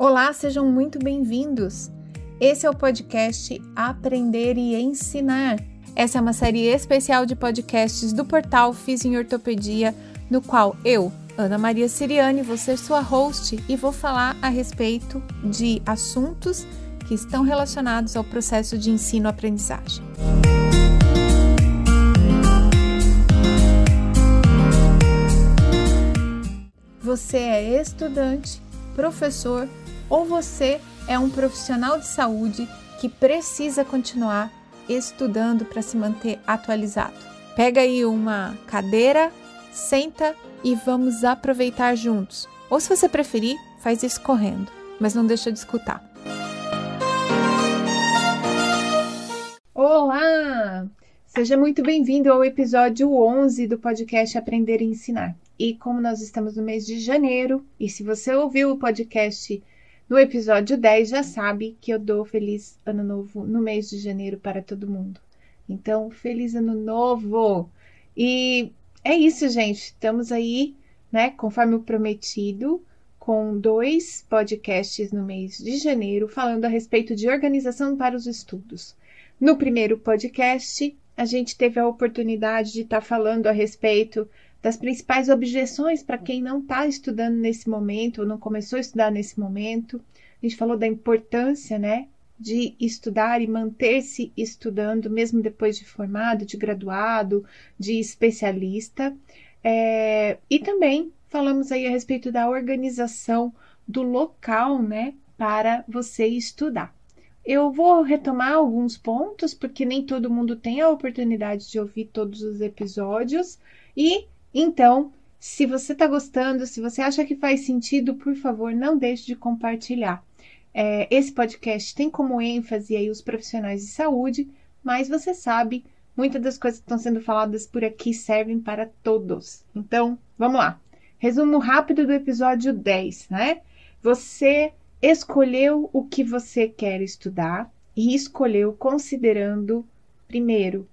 Olá, sejam muito bem-vindos. Esse é o podcast Aprender e Ensinar. Essa é uma série especial de podcasts do portal Fiz em Ortopedia, no qual eu, Ana Maria Siriane, vou ser sua host e vou falar a respeito de assuntos que estão relacionados ao processo de ensino-aprendizagem. Você é estudante, professor ou você é um profissional de saúde que precisa continuar estudando para se manter atualizado. Pega aí uma cadeira, senta e vamos aproveitar juntos. Ou se você preferir, faz isso correndo, mas não deixa de escutar. Olá! Seja muito bem-vindo ao episódio 11 do podcast Aprender e Ensinar. E como nós estamos no mês de janeiro, e se você ouviu o podcast no episódio 10 já sabe que eu dou feliz ano novo no mês de janeiro para todo mundo. Então, feliz ano novo! E é isso, gente. Estamos aí, né, conforme o prometido, com dois podcasts no mês de janeiro falando a respeito de organização para os estudos. No primeiro podcast, a gente teve a oportunidade de estar falando a respeito das principais objeções para quem não está estudando nesse momento ou não começou a estudar nesse momento. A gente falou da importância, né, de estudar e manter-se estudando, mesmo depois de formado, de graduado, de especialista. É, e também falamos aí a respeito da organização do local, né, para você estudar. Eu vou retomar alguns pontos, porque nem todo mundo tem a oportunidade de ouvir todos os episódios, e então, se você está gostando, se você acha que faz sentido, por favor, não deixe de compartilhar. É, esse podcast tem como ênfase aí os profissionais de saúde, mas você sabe, muitas das coisas que estão sendo faladas por aqui servem para todos. Então, vamos lá. Resumo rápido do episódio 10, né? Você escolheu o que você quer estudar e escolheu considerando, primeiro,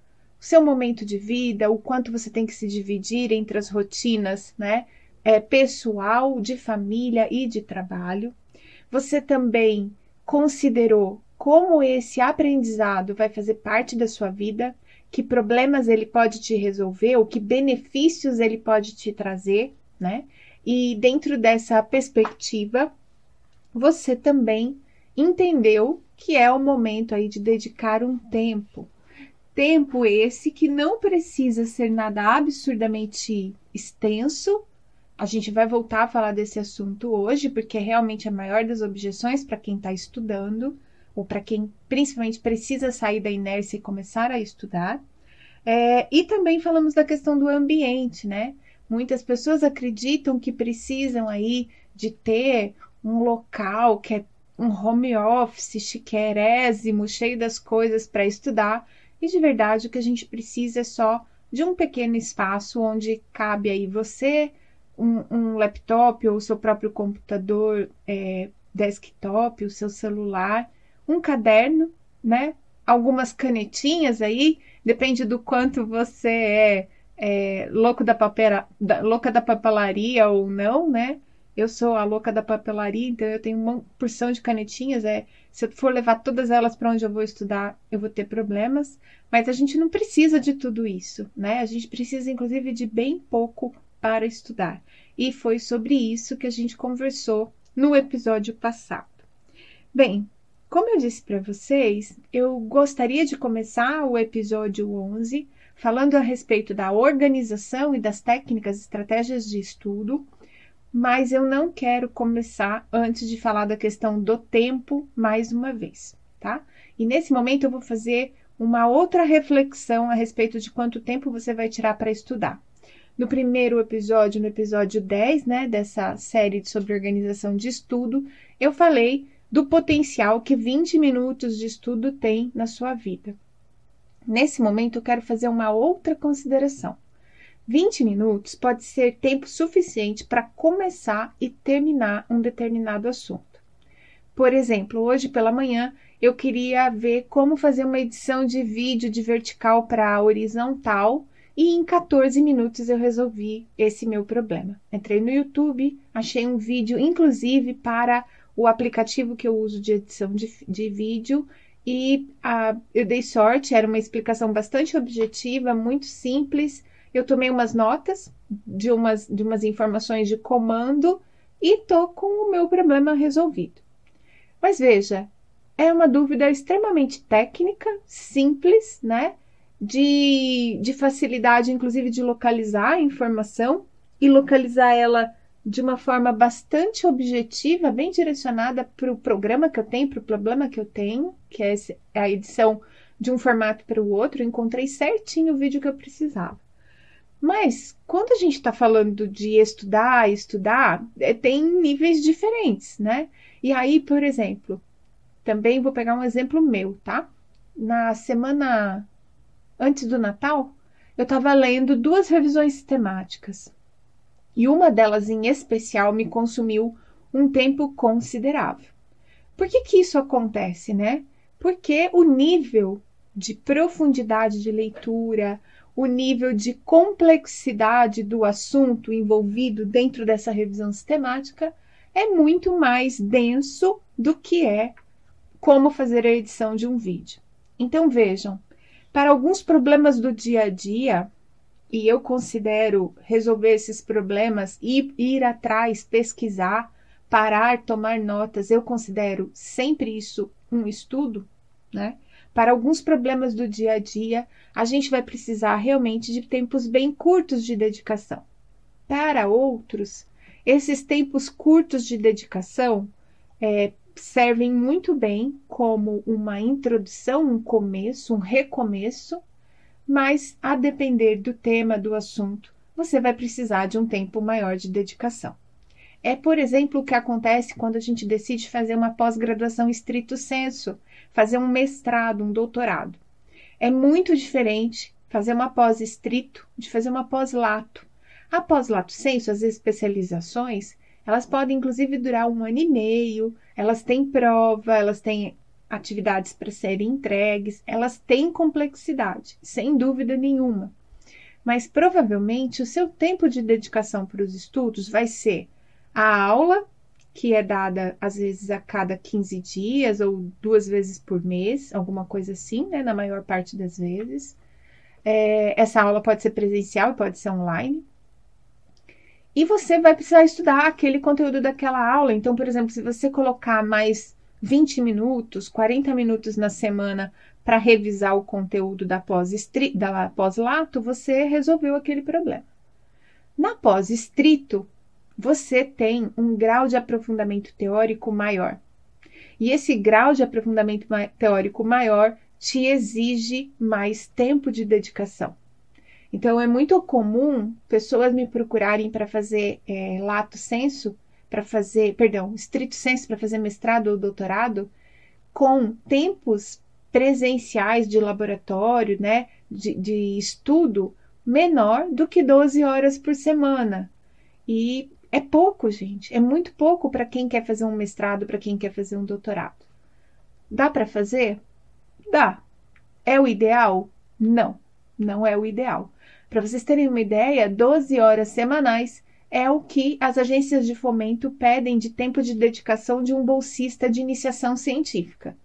seu momento de vida, o quanto você tem que se dividir entre as rotinas, né? É, pessoal, de família e de trabalho. Você também considerou como esse aprendizado vai fazer parte da sua vida, que problemas ele pode te resolver, ou que benefícios ele pode te trazer, né? E dentro dessa perspectiva, você também entendeu que é o momento aí de dedicar um tempo Tempo esse que não precisa ser nada absurdamente extenso. A gente vai voltar a falar desse assunto hoje, porque é realmente a maior das objeções para quem está estudando, ou para quem principalmente precisa sair da inércia e começar a estudar. É, e também falamos da questão do ambiente, né? Muitas pessoas acreditam que precisam aí de ter um local que é um home office chiquérésimo, cheio das coisas para estudar, e de verdade o que a gente precisa é só de um pequeno espaço onde cabe aí você, um, um laptop ou o seu próprio computador é, desktop, o seu celular, um caderno, né? Algumas canetinhas aí, depende do quanto você é, é louco da, papera, da, louca da papelaria ou não, né? Eu sou a louca da papelaria, então eu tenho uma porção de canetinhas. É, se eu for levar todas elas para onde eu vou estudar, eu vou ter problemas. Mas a gente não precisa de tudo isso, né? A gente precisa, inclusive, de bem pouco para estudar. E foi sobre isso que a gente conversou no episódio passado. Bem, como eu disse para vocês, eu gostaria de começar o episódio 11 falando a respeito da organização e das técnicas estratégias de estudo mas eu não quero começar antes de falar da questão do tempo mais uma vez, tá? E nesse momento eu vou fazer uma outra reflexão a respeito de quanto tempo você vai tirar para estudar. No primeiro episódio, no episódio 10, né, dessa série sobre organização de estudo, eu falei do potencial que 20 minutos de estudo tem na sua vida. Nesse momento, eu quero fazer uma outra consideração. 20 minutos pode ser tempo suficiente para começar e terminar um determinado assunto. Por exemplo, hoje pela manhã eu queria ver como fazer uma edição de vídeo de vertical para horizontal e em 14 minutos eu resolvi esse meu problema. Entrei no YouTube, achei um vídeo inclusive para o aplicativo que eu uso de edição de, de vídeo e a, eu dei sorte, era uma explicação bastante objetiva, muito simples. Eu tomei umas notas de umas, de umas informações de comando e tô com o meu problema resolvido. Mas veja, é uma dúvida extremamente técnica, simples, né? De, de facilidade, inclusive, de localizar a informação e localizar ela de uma forma bastante objetiva, bem direcionada para o programa que eu tenho, para o problema que eu tenho, que é a edição de um formato para o outro. Eu encontrei certinho o vídeo que eu precisava. Mas quando a gente está falando de estudar, estudar, é, tem níveis diferentes, né? E aí, por exemplo, também vou pegar um exemplo meu, tá? Na semana antes do Natal, eu estava lendo duas revisões sistemáticas e uma delas em especial me consumiu um tempo considerável. Por que, que isso acontece, né? Porque o nível de profundidade de leitura, o nível de complexidade do assunto envolvido dentro dessa revisão sistemática é muito mais denso do que é como fazer a edição de um vídeo. Então vejam, para alguns problemas do dia a dia, e eu considero resolver esses problemas e ir atrás, pesquisar, parar, tomar notas, eu considero sempre isso um estudo, né? Para alguns problemas do dia a dia, a gente vai precisar realmente de tempos bem curtos de dedicação. Para outros, esses tempos curtos de dedicação é, servem muito bem como uma introdução, um começo, um recomeço mas a depender do tema do assunto, você vai precisar de um tempo maior de dedicação. É, por exemplo, o que acontece quando a gente decide fazer uma pós-graduação estrito senso, fazer um mestrado, um doutorado. É muito diferente fazer uma pós estrito de fazer uma pós lato. A pós lato senso, as especializações, elas podem inclusive durar um ano e meio, elas têm prova, elas têm atividades para serem entregues, elas têm complexidade, sem dúvida nenhuma. Mas provavelmente o seu tempo de dedicação para os estudos vai ser a aula, que é dada às vezes a cada 15 dias ou duas vezes por mês, alguma coisa assim, né? Na maior parte das vezes. É, essa aula pode ser presencial e pode ser online. E você vai precisar estudar aquele conteúdo daquela aula. Então, por exemplo, se você colocar mais 20 minutos, 40 minutos na semana para revisar o conteúdo da pós-lato, pós você resolveu aquele problema. Na pós-estrito, você tem um grau de aprofundamento teórico maior. E esse grau de aprofundamento teórico maior te exige mais tempo de dedicação. Então, é muito comum pessoas me procurarem para fazer é, lato senso para fazer, perdão, estrito senso para fazer mestrado ou doutorado, com tempos presenciais de laboratório, né, de, de estudo, menor do que 12 horas por semana. E é pouco, gente, é muito pouco para quem quer fazer um mestrado, para quem quer fazer um doutorado. Dá para fazer? Dá. É o ideal? Não, não é o ideal. Para vocês terem uma ideia, 12 horas semanais é o que as agências de fomento pedem de tempo de dedicação de um bolsista de iniciação científica.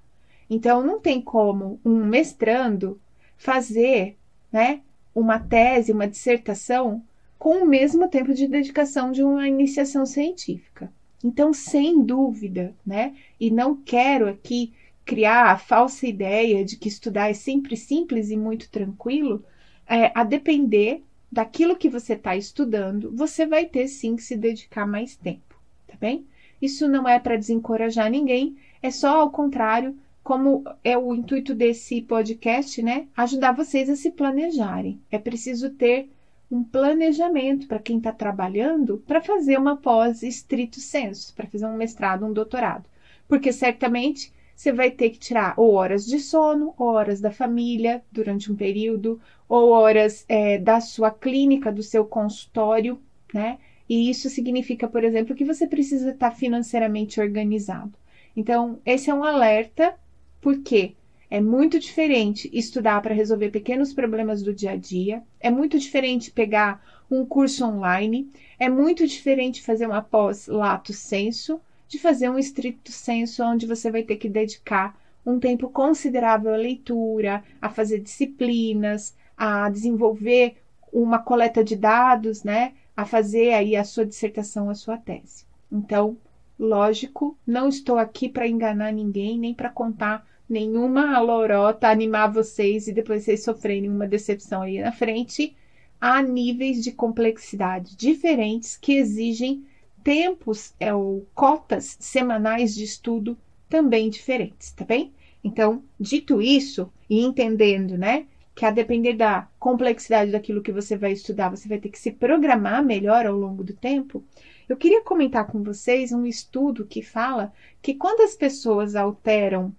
Então, não tem como um mestrando fazer né, uma tese, uma dissertação com o mesmo tempo de dedicação de uma iniciação científica. Então, sem dúvida, né? E não quero aqui criar a falsa ideia de que estudar é sempre simples e muito tranquilo, é, a depender daquilo que você está estudando, você vai ter sim que se dedicar mais tempo, tá bem? Isso não é para desencorajar ninguém, é só ao contrário, como é o intuito desse podcast, né? Ajudar vocês a se planejarem. É preciso ter um planejamento para quem está trabalhando para fazer uma pós estrito senso, para fazer um mestrado, um doutorado. Porque certamente você vai ter que tirar ou horas de sono, ou horas da família durante um período, ou horas é, da sua clínica, do seu consultório, né? E isso significa, por exemplo, que você precisa estar financeiramente organizado. Então, esse é um alerta, porque é muito diferente estudar para resolver pequenos problemas do dia a dia, é muito diferente pegar um curso online, é muito diferente fazer uma pós lato senso de fazer um estricto senso onde você vai ter que dedicar um tempo considerável à leitura, a fazer disciplinas, a desenvolver uma coleta de dados, né, a fazer aí a sua dissertação, a sua tese. Então, lógico, não estou aqui para enganar ninguém, nem para contar nenhuma lorota, animar vocês e depois vocês sofrerem uma decepção aí na frente. Há níveis de complexidade diferentes que exigem tempos é, ou cotas semanais de estudo também diferentes, tá bem? Então, dito isso e entendendo, né, que a depender da complexidade daquilo que você vai estudar, você vai ter que se programar melhor ao longo do tempo. Eu queria comentar com vocês um estudo que fala que quando as pessoas alteram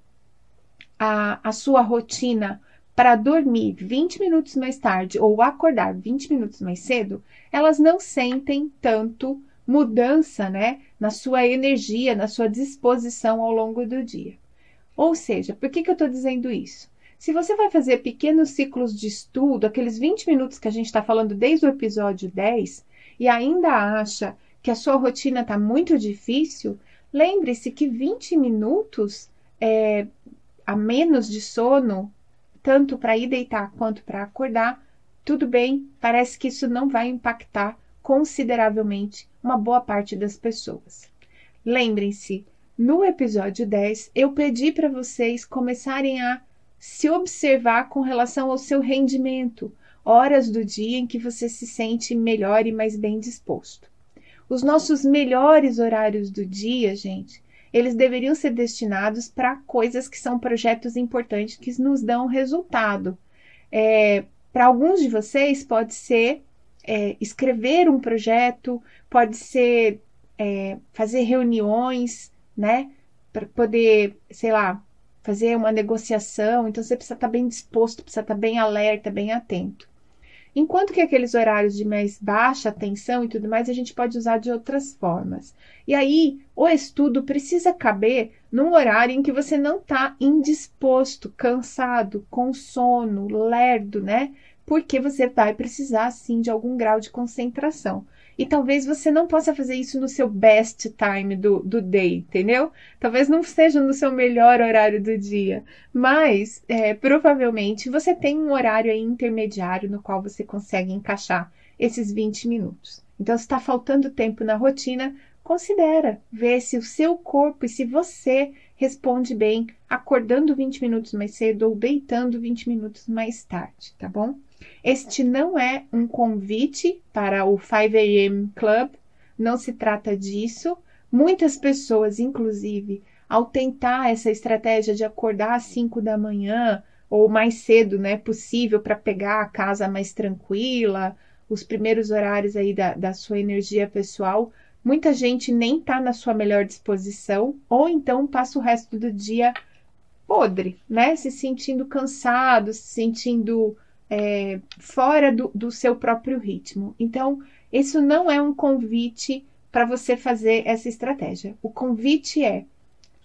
a, a sua rotina para dormir 20 minutos mais tarde ou acordar 20 minutos mais cedo, elas não sentem tanto mudança, né, na sua energia, na sua disposição ao longo do dia. Ou seja, por que, que eu estou dizendo isso? Se você vai fazer pequenos ciclos de estudo, aqueles 20 minutos que a gente está falando desde o episódio 10, e ainda acha que a sua rotina está muito difícil, lembre-se que 20 minutos é, a menos de sono, tanto para ir deitar quanto para acordar, tudo bem, parece que isso não vai impactar consideravelmente uma boa parte das pessoas. Lembrem-se, no episódio 10, eu pedi para vocês começarem a se observar com relação ao seu rendimento, horas do dia em que você se sente melhor e mais bem disposto. Os nossos melhores horários do dia, gente, eles deveriam ser destinados para coisas que são projetos importantes que nos dão resultado. É, para alguns de vocês, pode ser é, escrever um projeto, pode ser é, fazer reuniões, né? Para poder, sei lá, fazer uma negociação, então você precisa estar bem disposto, precisa estar bem alerta, bem atento. Enquanto que aqueles horários de mais baixa atenção e tudo mais, a gente pode usar de outras formas. E aí, o estudo precisa caber num horário em que você não está indisposto, cansado, com sono, lerdo, né? Porque você vai precisar, sim, de algum grau de concentração. E talvez você não possa fazer isso no seu best time do, do day, entendeu? Talvez não seja no seu melhor horário do dia, mas é, provavelmente você tem um horário intermediário no qual você consegue encaixar esses 20 minutos. Então, se está faltando tempo na rotina, considera ver se o seu corpo e se você responde bem acordando 20 minutos mais cedo ou deitando 20 minutos mais tarde, tá bom? Este não é um convite para o 5 a.m. Club, não se trata disso. Muitas pessoas, inclusive, ao tentar essa estratégia de acordar às 5 da manhã ou mais cedo, né, possível para pegar a casa mais tranquila, os primeiros horários aí da, da sua energia pessoal, muita gente nem está na sua melhor disposição ou então passa o resto do dia podre, né, se sentindo cansado, se sentindo é, fora do, do seu próprio ritmo. Então, isso não é um convite para você fazer essa estratégia. O convite é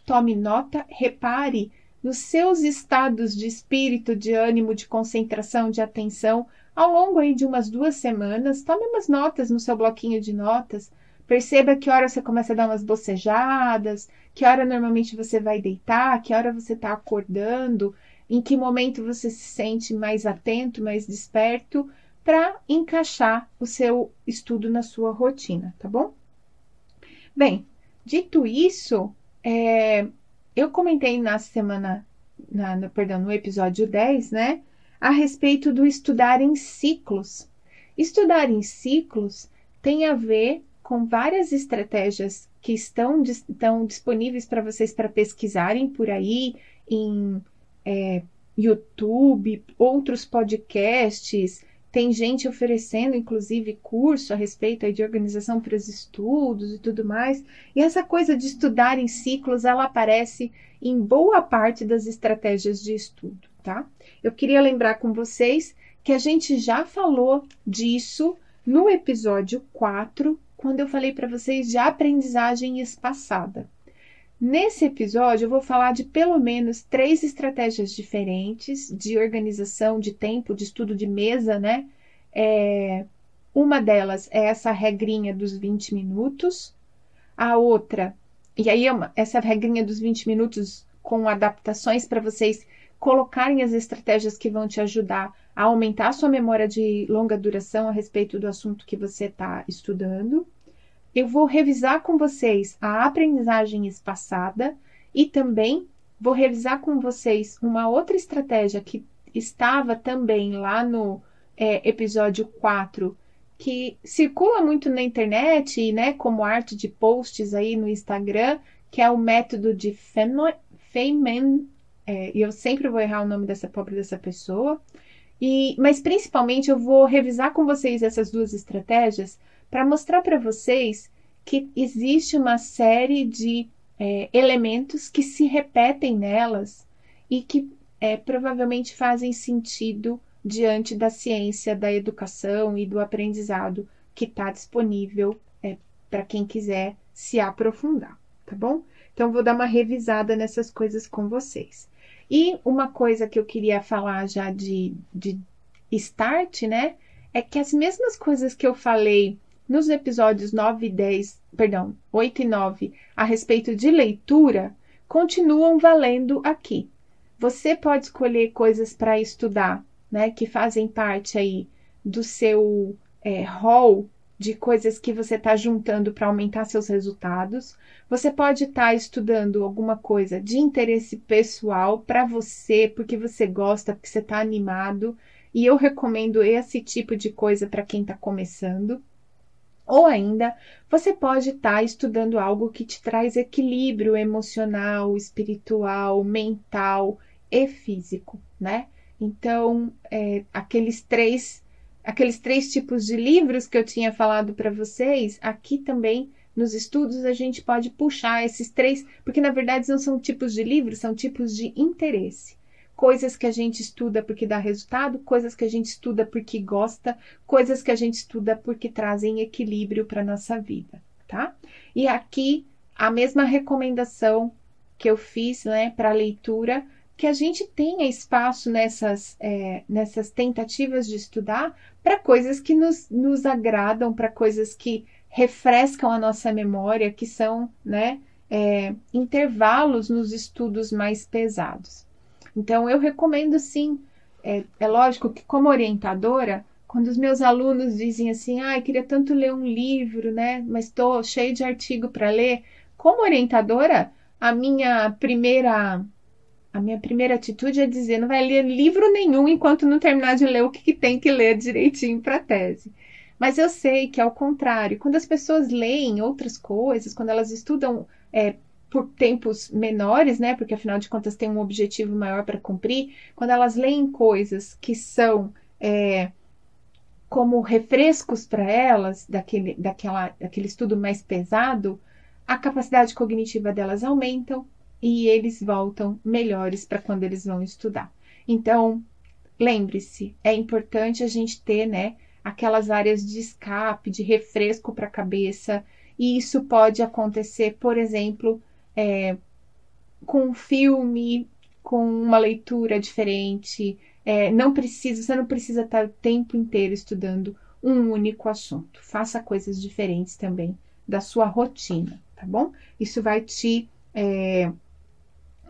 tome nota, repare nos seus estados de espírito, de ânimo, de concentração, de atenção ao longo aí de umas duas semanas. Tome umas notas no seu bloquinho de notas. Perceba que hora você começa a dar umas bocejadas, que hora normalmente você vai deitar, que hora você está acordando em que momento você se sente mais atento, mais desperto, para encaixar o seu estudo na sua rotina, tá bom? Bem, dito isso, é, eu comentei na semana, na, perdão, no episódio 10, né, a respeito do estudar em ciclos. Estudar em ciclos tem a ver com várias estratégias que estão, estão disponíveis para vocês para pesquisarem por aí em é, YouTube, outros podcasts, tem gente oferecendo, inclusive, curso a respeito de organização para os estudos e tudo mais. E essa coisa de estudar em ciclos, ela aparece em boa parte das estratégias de estudo, tá? Eu queria lembrar com vocês que a gente já falou disso no episódio 4, quando eu falei para vocês de aprendizagem espaçada. Nesse episódio, eu vou falar de pelo menos três estratégias diferentes de organização de tempo, de estudo de mesa, né? É, uma delas é essa regrinha dos 20 minutos, a outra e aí, é essa regrinha dos 20 minutos com adaptações para vocês colocarem as estratégias que vão te ajudar a aumentar a sua memória de longa duração a respeito do assunto que você está estudando. Eu vou revisar com vocês a aprendizagem espaçada e também vou revisar com vocês uma outra estratégia que estava também lá no é, episódio 4, que circula muito na internet, né, como arte de posts aí no Instagram, que é o método de Feynman, é, e eu sempre vou errar o nome dessa pobre dessa pessoa. E, mas principalmente eu vou revisar com vocês essas duas estratégias para mostrar para vocês que existe uma série de é, elementos que se repetem nelas e que é, provavelmente fazem sentido diante da ciência da educação e do aprendizado que está disponível é, para quem quiser se aprofundar, tá bom? Então, vou dar uma revisada nessas coisas com vocês. E uma coisa que eu queria falar já de, de start, né? É que as mesmas coisas que eu falei nos episódios 9 e 10, perdão, 8 e 9, a respeito de leitura, continuam valendo aqui. Você pode escolher coisas para estudar né, que fazem parte aí do seu é, hall de coisas que você está juntando para aumentar seus resultados. Você pode estar tá estudando alguma coisa de interesse pessoal para você, porque você gosta, porque você está animado. E eu recomendo esse tipo de coisa para quem está começando. Ou ainda, você pode estar tá estudando algo que te traz equilíbrio emocional, espiritual, mental e físico, né? Então, é, aqueles três aqueles três tipos de livros que eu tinha falado para vocês, aqui também nos estudos a gente pode puxar esses três, porque na verdade não são tipos de livros, são tipos de interesse. Coisas que a gente estuda porque dá resultado, coisas que a gente estuda porque gosta, coisas que a gente estuda porque trazem equilíbrio para nossa vida, tá? E aqui a mesma recomendação que eu fiz, né, para leitura, que a gente tenha espaço nessas, é, nessas tentativas de estudar para coisas que nos, nos agradam, para coisas que refrescam a nossa memória, que são né, é, intervalos nos estudos mais pesados. Então, eu recomendo sim, é, é lógico que como orientadora, quando os meus alunos dizem assim, ah, eu queria tanto ler um livro, né, mas estou cheio de artigo para ler, como orientadora, a minha primeira a minha primeira atitude é dizer: não vai ler livro nenhum enquanto não terminar de ler o que, que tem que ler direitinho para a tese. Mas eu sei que, ao contrário, quando as pessoas leem outras coisas, quando elas estudam é, por tempos menores, né? Porque afinal de contas tem um objetivo maior para cumprir, quando elas leem coisas que são é, como refrescos para elas, daquele, daquela, daquele estudo mais pesado, a capacidade cognitiva delas aumentam, e eles voltam melhores para quando eles vão estudar. Então, lembre-se, é importante a gente ter, né, aquelas áreas de escape, de refresco para a cabeça, e isso pode acontecer, por exemplo, é, com um filme, com uma leitura diferente. É, não precisa, você não precisa estar o tempo inteiro estudando um único assunto. Faça coisas diferentes também da sua rotina, tá bom? Isso vai te é,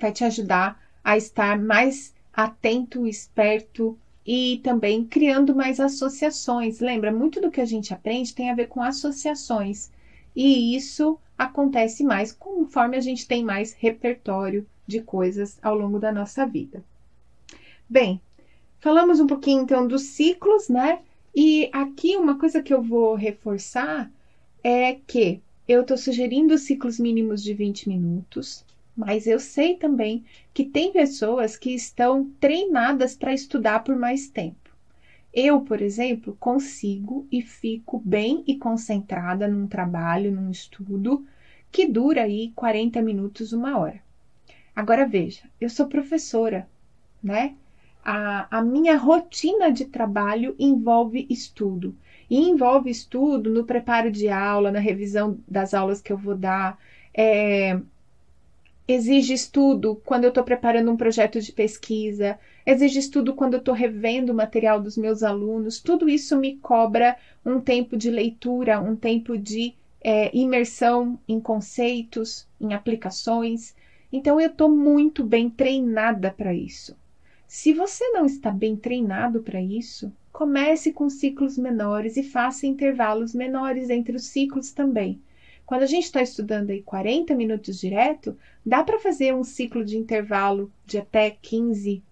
vai te ajudar a estar mais atento, esperto e também criando mais associações. Lembra, muito do que a gente aprende tem a ver com associações. E isso acontece mais conforme a gente tem mais repertório de coisas ao longo da nossa vida. Bem, falamos um pouquinho então dos ciclos, né? E aqui uma coisa que eu vou reforçar é que eu estou sugerindo ciclos mínimos de 20 minutos. Mas eu sei também que tem pessoas que estão treinadas para estudar por mais tempo. Eu, por exemplo, consigo e fico bem e concentrada num trabalho, num estudo que dura aí 40 minutos, uma hora. Agora veja, eu sou professora, né? A, a minha rotina de trabalho envolve estudo. E envolve estudo no preparo de aula, na revisão das aulas que eu vou dar, é, exige estudo quando eu estou preparando um projeto de pesquisa, exige estudo quando eu estou revendo o material dos meus alunos. Tudo isso me cobra um tempo de leitura, um tempo de é, imersão em conceitos, em aplicações. Então, eu estou muito bem treinada para isso. Se você não está bem treinado para isso, comece com ciclos menores e faça intervalos menores entre os ciclos também. Quando a gente está estudando aí 40 minutos direto, dá para fazer um ciclo de intervalo de até 15,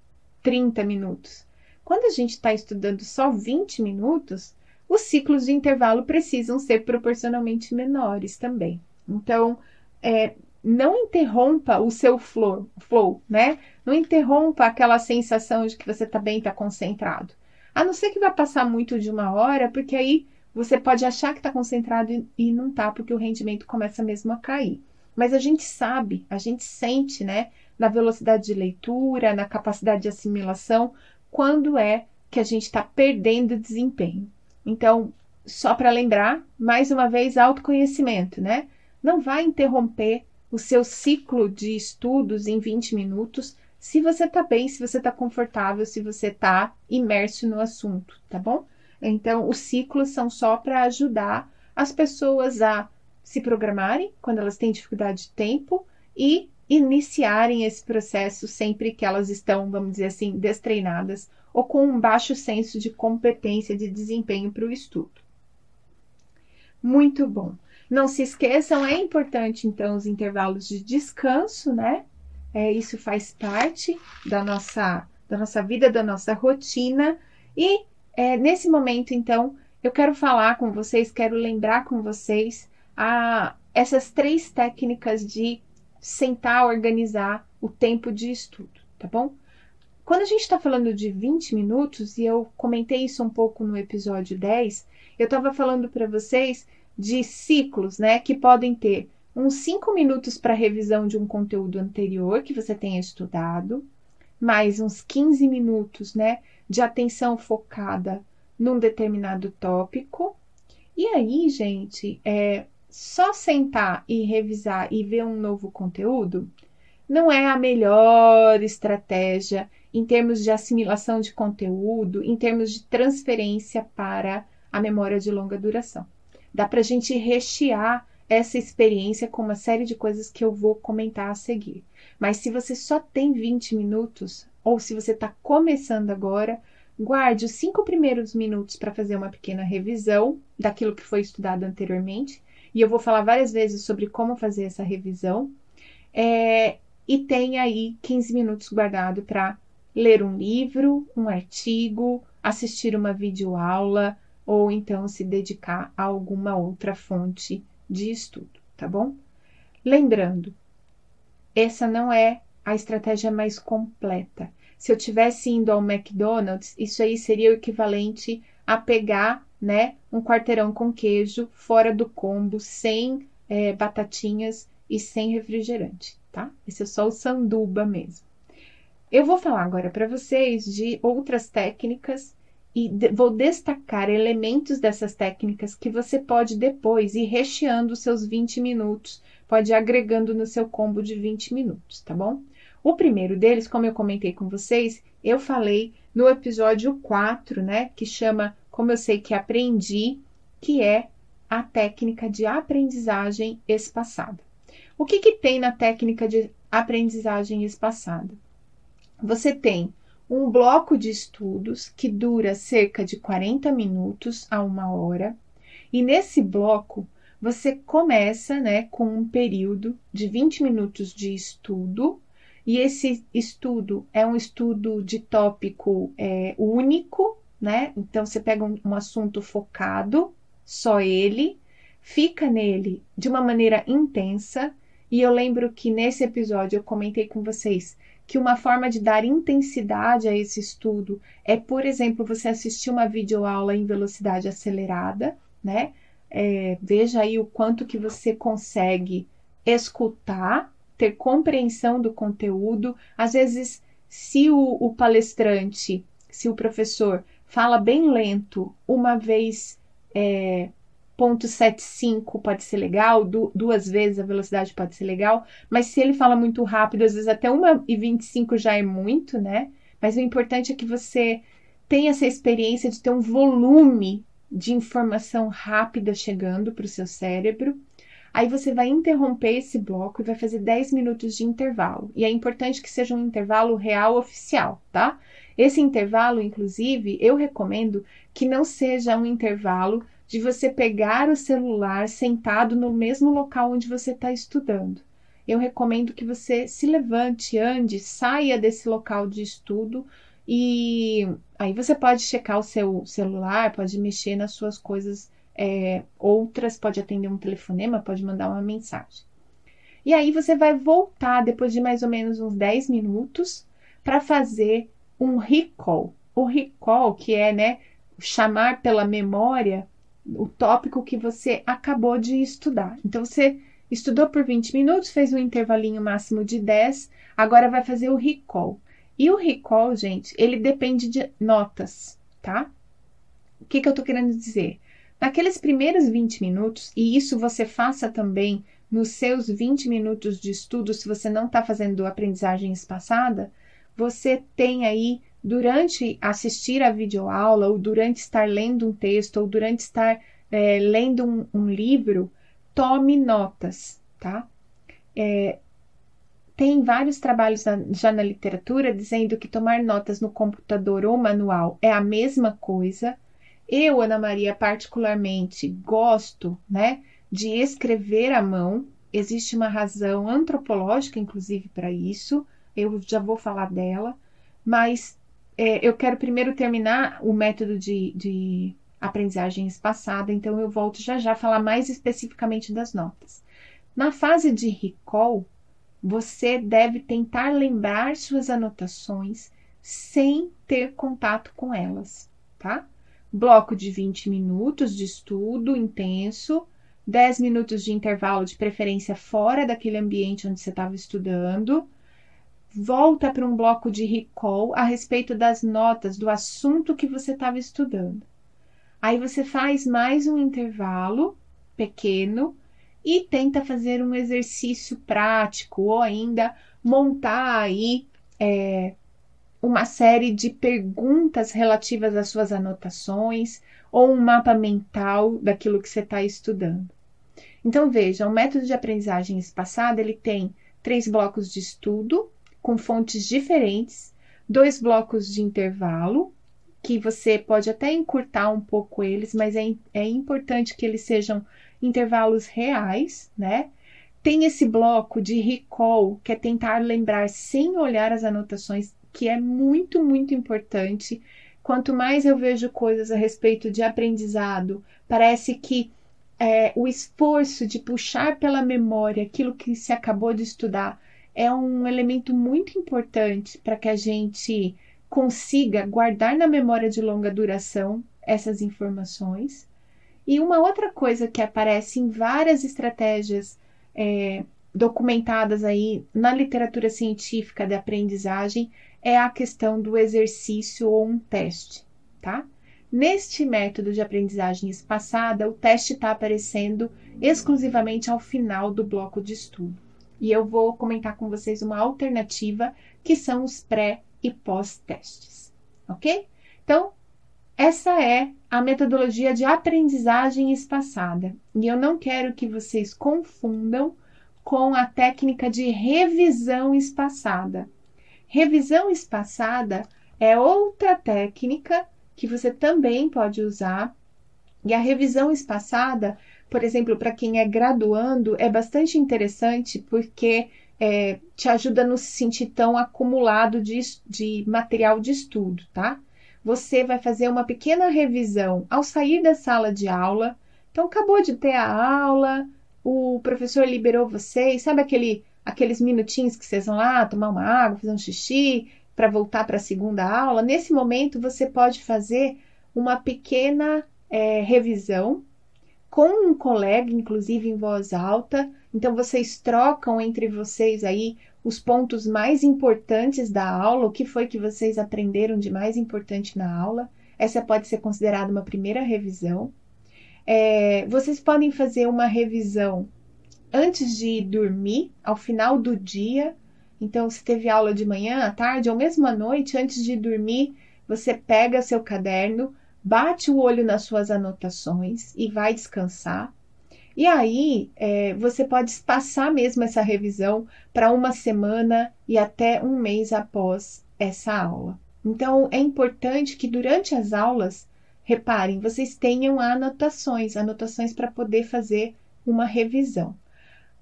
30 minutos. Quando a gente está estudando só 20 minutos, os ciclos de intervalo precisam ser proporcionalmente menores também. Então, é, não interrompa o seu flow, flow, né? Não interrompa aquela sensação de que você está bem, está concentrado. A não ser que vá passar muito de uma hora, porque aí você pode achar que está concentrado e, e não está, porque o rendimento começa mesmo a cair. Mas a gente sabe, a gente sente, né, na velocidade de leitura, na capacidade de assimilação, quando é que a gente está perdendo desempenho. Então, só para lembrar, mais uma vez, autoconhecimento, né? Não vai interromper o seu ciclo de estudos em 20 minutos se você está bem, se você está confortável, se você está imerso no assunto, tá bom? Então, os ciclos são só para ajudar as pessoas a se programarem quando elas têm dificuldade de tempo e iniciarem esse processo sempre que elas estão, vamos dizer assim, destreinadas ou com um baixo senso de competência de desempenho para o estudo. Muito bom. Não se esqueçam, é importante então os intervalos de descanso, né? É, isso faz parte da nossa, da nossa vida, da nossa rotina e é, nesse momento, então, eu quero falar com vocês, quero lembrar com vocês a, essas três técnicas de sentar, organizar o tempo de estudo, tá bom? Quando a gente está falando de 20 minutos, e eu comentei isso um pouco no episódio 10, eu estava falando para vocês de ciclos, né, que podem ter uns 5 minutos para revisão de um conteúdo anterior que você tenha estudado, mais uns 15 minutos, né, de atenção focada num determinado tópico. E aí, gente, é só sentar e revisar e ver um novo conteúdo não é a melhor estratégia em termos de assimilação de conteúdo, em termos de transferência para a memória de longa duração. Dá para a gente rechear essa experiência com uma série de coisas que eu vou comentar a seguir. Mas se você só tem 20 minutos, ou se você está começando agora, guarde os cinco primeiros minutos para fazer uma pequena revisão daquilo que foi estudado anteriormente. E eu vou falar várias vezes sobre como fazer essa revisão. É, e tem aí 15 minutos guardado para ler um livro, um artigo, assistir uma videoaula ou então se dedicar a alguma outra fonte de estudo, tá bom? Lembrando, essa não é a estratégia mais completa. Se eu tivesse indo ao McDonald's, isso aí seria o equivalente a pegar, né, um quarteirão com queijo fora do combo, sem é, batatinhas e sem refrigerante, tá? Esse é só o sanduba mesmo. Eu vou falar agora para vocês de outras técnicas e de, vou destacar elementos dessas técnicas que você pode depois ir recheando os seus 20 minutos, pode ir agregando no seu combo de 20 minutos, tá bom? O primeiro deles, como eu comentei com vocês, eu falei no episódio 4, né, que chama Como eu sei que aprendi, que é a técnica de aprendizagem espaçada. O que, que tem na técnica de aprendizagem espaçada? Você tem um bloco de estudos que dura cerca de 40 minutos a uma hora, e nesse bloco você começa né, com um período de 20 minutos de estudo e esse estudo é um estudo de tópico é, único, né? Então você pega um, um assunto focado, só ele, fica nele de uma maneira intensa. E eu lembro que nesse episódio eu comentei com vocês que uma forma de dar intensidade a esse estudo é, por exemplo, você assistir uma videoaula em velocidade acelerada, né? É, veja aí o quanto que você consegue escutar ter compreensão do conteúdo. Às vezes, se o, o palestrante, se o professor fala bem lento, uma vez é, ponto 75 pode ser legal, du duas vezes a velocidade pode ser legal, mas se ele fala muito rápido, às vezes até 1,25 já é muito, né? Mas o importante é que você tenha essa experiência de ter um volume de informação rápida chegando para o seu cérebro. Aí você vai interromper esse bloco e vai fazer 10 minutos de intervalo. E é importante que seja um intervalo real oficial, tá? Esse intervalo, inclusive, eu recomendo que não seja um intervalo de você pegar o celular sentado no mesmo local onde você está estudando. Eu recomendo que você se levante, ande, saia desse local de estudo e aí você pode checar o seu celular, pode mexer nas suas coisas é, outras, pode atender um telefonema, pode mandar uma mensagem. E aí você vai voltar depois de mais ou menos uns 10 minutos para fazer um recall. O recall, que é né, chamar pela memória o tópico que você acabou de estudar. Então, você estudou por 20 minutos, fez um intervalinho máximo de 10, agora vai fazer o recall. E o recall, gente, ele depende de notas, tá? O que, que eu tô querendo dizer? Naqueles primeiros 20 minutos, e isso você faça também nos seus 20 minutos de estudo, se você não está fazendo aprendizagem espaçada, você tem aí durante assistir a videoaula, ou durante estar lendo um texto, ou durante estar é, lendo um, um, livro, tome notas, tá? É, tem vários trabalhos na, já na literatura dizendo que tomar notas no computador ou manual é a mesma coisa. Eu, Ana Maria, particularmente gosto, né, de escrever à mão. Existe uma razão antropológica, inclusive, para isso. Eu já vou falar dela, mas é, eu quero primeiro terminar o método de, de aprendizagem espaçada, então eu volto já já falar mais especificamente das notas. Na fase de recall, você deve tentar lembrar suas anotações sem ter contato com elas, tá? Bloco de 20 minutos de estudo intenso, 10 minutos de intervalo de preferência fora daquele ambiente onde você estava estudando, volta para um bloco de recall a respeito das notas do assunto que você estava estudando. Aí você faz mais um intervalo pequeno e tenta fazer um exercício prático ou ainda montar aí é, uma série de perguntas relativas às suas anotações ou um mapa mental daquilo que você está estudando. Então veja, o método de aprendizagem espaçada ele tem três blocos de estudo com fontes diferentes, dois blocos de intervalo, que você pode até encurtar um pouco eles, mas é, é importante que eles sejam intervalos reais, né? Tem esse bloco de recall, que é tentar lembrar sem olhar as anotações, que é muito, muito importante. Quanto mais eu vejo coisas a respeito de aprendizado, parece que é, o esforço de puxar pela memória aquilo que se acabou de estudar é um elemento muito importante para que a gente consiga guardar na memória de longa duração essas informações. E uma outra coisa que aparece em várias estratégias é, documentadas aí na literatura científica de aprendizagem é a questão do exercício ou um teste, tá? Neste método de aprendizagem espaçada, o teste está aparecendo exclusivamente ao final do bloco de estudo e eu vou comentar com vocês uma alternativa que são os pré e pós-testes, ok? Então, essa é a metodologia de aprendizagem espaçada e eu não quero que vocês confundam com a técnica de revisão espaçada. Revisão espaçada é outra técnica que você também pode usar e a revisão espaçada por exemplo, para quem é graduando, é bastante interessante porque é, te ajuda a não se sentir tão acumulado de, de material de estudo, tá? Você vai fazer uma pequena revisão ao sair da sala de aula. Então, acabou de ter a aula, o professor liberou vocês, sabe aquele, aqueles minutinhos que vocês vão lá tomar uma água, fazer um xixi, para voltar para a segunda aula? Nesse momento, você pode fazer uma pequena é, revisão com um colega, inclusive em voz alta. Então vocês trocam entre vocês aí os pontos mais importantes da aula, o que foi que vocês aprenderam de mais importante na aula. Essa pode ser considerada uma primeira revisão. É, vocês podem fazer uma revisão antes de dormir, ao final do dia. Então, se teve aula de manhã, à tarde ou mesmo à noite, antes de dormir, você pega seu caderno, bate o olho nas suas anotações e vai descansar. E aí, é, você pode passar mesmo essa revisão para uma semana e até um mês após essa aula. Então, é importante que durante as aulas, reparem, vocês tenham anotações, anotações para poder fazer uma revisão.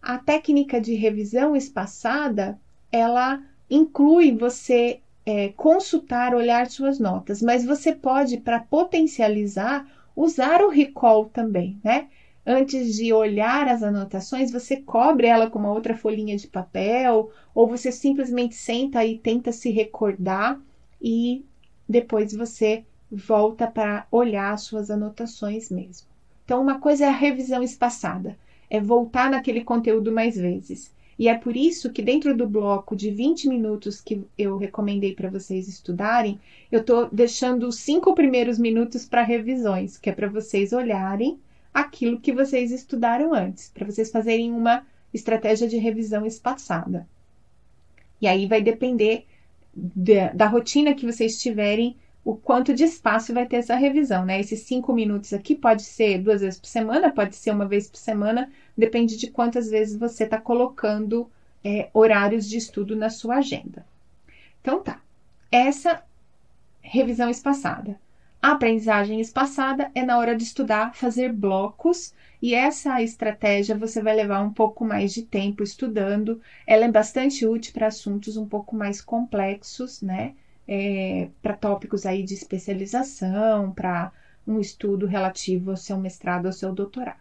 A técnica de revisão espaçada, ela inclui você é, consultar, olhar suas notas, mas você pode, para potencializar, usar o recall também, né? antes de olhar as anotações, você cobre ela com uma outra folhinha de papel, ou você simplesmente senta e tenta se recordar e depois você volta para olhar as suas anotações mesmo. Então, uma coisa é a revisão espaçada, é voltar naquele conteúdo mais vezes. E é por isso que dentro do bloco de 20 minutos que eu recomendei para vocês estudarem, eu estou deixando os cinco primeiros minutos para revisões, que é para vocês olharem aquilo que vocês estudaram antes, para vocês fazerem uma estratégia de revisão espaçada. E aí vai depender de, da rotina que vocês tiverem, o quanto de espaço vai ter essa revisão, né? Esses cinco minutos aqui pode ser duas vezes por semana, pode ser uma vez por semana, depende de quantas vezes você está colocando é, horários de estudo na sua agenda. Então tá, essa revisão espaçada. A aprendizagem espaçada é na hora de estudar, fazer blocos, e essa estratégia você vai levar um pouco mais de tempo estudando. Ela é bastante útil para assuntos um pouco mais complexos, né? É, para tópicos aí de especialização, para um estudo relativo ao seu mestrado ou seu doutorado.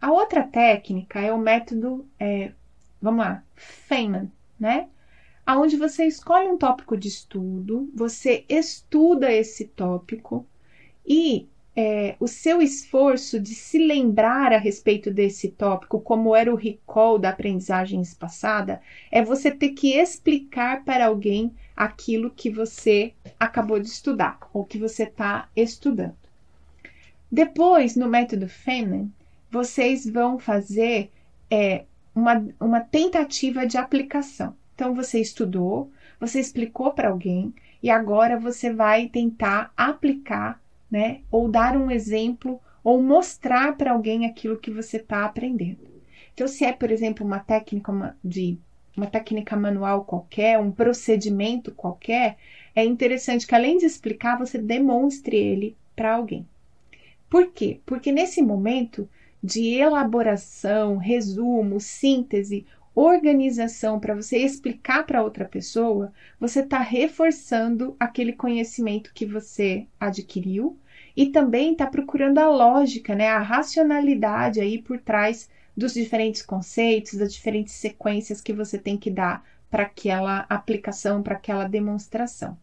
A outra técnica é o método, é, vamos lá, Feynman, né? aonde você escolhe um tópico de estudo, você estuda esse tópico e é, o seu esforço de se lembrar a respeito desse tópico, como era o recall da aprendizagem passada, é você ter que explicar para alguém aquilo que você acabou de estudar ou que você está estudando. Depois, no método Feynman, vocês vão fazer é, uma, uma tentativa de aplicação. Então você estudou, você explicou para alguém e agora você vai tentar aplicar, né? Ou dar um exemplo ou mostrar para alguém aquilo que você está aprendendo. Então, se é, por exemplo, uma técnica de uma técnica manual qualquer, um procedimento qualquer, é interessante que além de explicar, você demonstre ele para alguém. Por quê? Porque nesse momento de elaboração, resumo, síntese, organização para você explicar para outra pessoa, você está reforçando aquele conhecimento que você adquiriu e também está procurando a lógica, né, a racionalidade aí por trás dos diferentes conceitos, das diferentes sequências que você tem que dar para aquela aplicação, para aquela demonstração.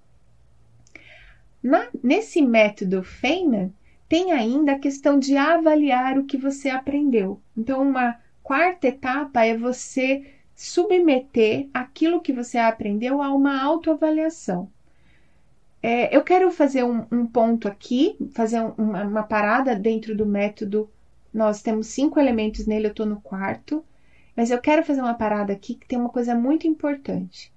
Na, nesse método Feynman, tem ainda a questão de avaliar o que você aprendeu. Então, uma quarta etapa é você submeter aquilo que você aprendeu a uma autoavaliação. É, eu quero fazer um, um, ponto aqui, fazer um, uma, uma, parada dentro do método. Nós temos cinco elementos nele, eu estou no quarto, mas eu quero fazer uma parada aqui que tem uma coisa muito importante.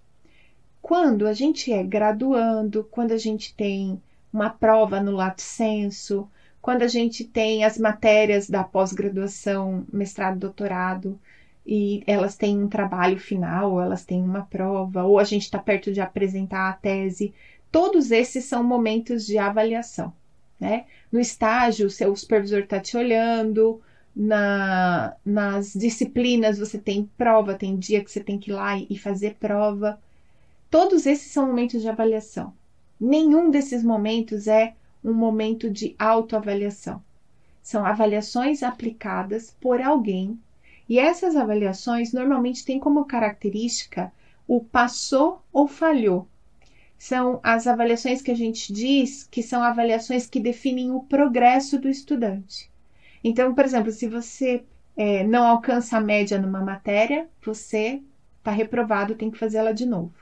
Quando a gente é graduando, quando a gente tem uma prova no lato senso, quando a gente tem as matérias da pós-graduação, mestrado, doutorado, e elas têm um trabalho final, elas têm uma prova, ou a gente está perto de apresentar a tese. Todos esses são momentos de avaliação. Né? No estágio, seu supervisor está te olhando, na, nas disciplinas você tem prova, tem dia que você tem que ir lá e fazer prova. Todos esses são momentos de avaliação. Nenhum desses momentos é um momento de autoavaliação. São avaliações aplicadas por alguém, e essas avaliações normalmente têm como característica o passou ou falhou. São as avaliações que a gente diz que são avaliações que definem o progresso do estudante. Então, por exemplo, se você é, não alcança a média numa matéria, você está reprovado, tem que fazer ela de novo.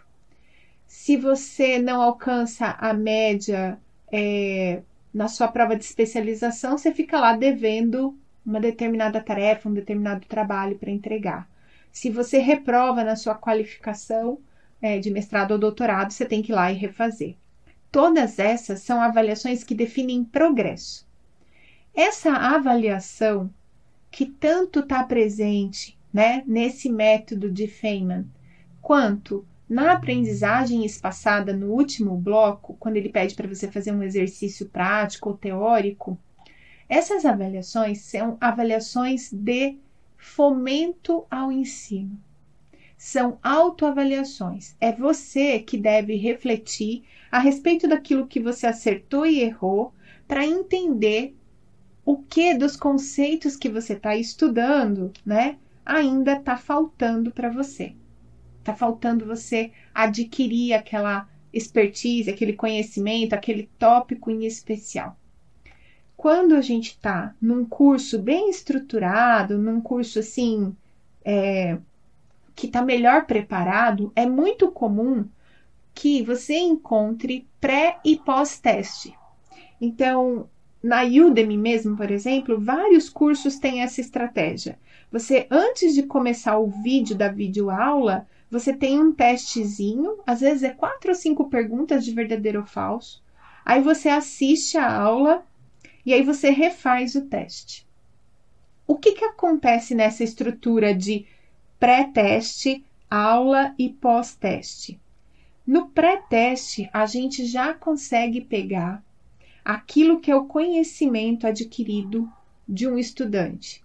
Se você não alcança a média é, na sua prova de especialização, você fica lá devendo uma determinada tarefa, um determinado trabalho para entregar. Se você reprova na sua qualificação é, de mestrado ou doutorado, você tem que ir lá e refazer. Todas essas são avaliações que definem progresso. Essa avaliação que tanto está presente né, nesse método de Feynman, quanto na aprendizagem espaçada no último bloco, quando ele pede para você fazer um exercício prático ou teórico, essas avaliações são avaliações de fomento ao ensino. São autoavaliações. É você que deve refletir a respeito daquilo que você acertou e errou para entender o que dos conceitos que você está estudando, né, ainda está faltando para você. Está faltando você adquirir aquela expertise, aquele conhecimento, aquele tópico em especial. Quando a gente está num curso bem estruturado, num curso assim, é, que está melhor preparado, é muito comum que você encontre pré e pós-teste. Então, na Udemy mesmo, por exemplo, vários cursos têm essa estratégia. Você, antes de começar o vídeo da videoaula, você tem um testezinho, às vezes é quatro ou cinco perguntas de verdadeiro ou falso. Aí você assiste a aula e aí você refaz o teste. O que, que acontece nessa estrutura de pré-teste, aula e pós-teste? No pré-teste, a gente já consegue pegar aquilo que é o conhecimento adquirido de um estudante,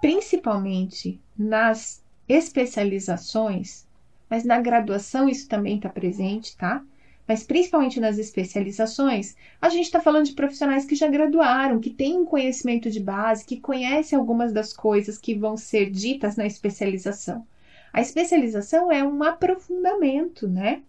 principalmente nas especializações, mas na graduação isso também está presente, tá? Mas principalmente nas especializações, a gente está falando de profissionais que já graduaram, que têm um conhecimento de base, que conhecem algumas das coisas que vão ser ditas na especialização. A especialização é um aprofundamento, né?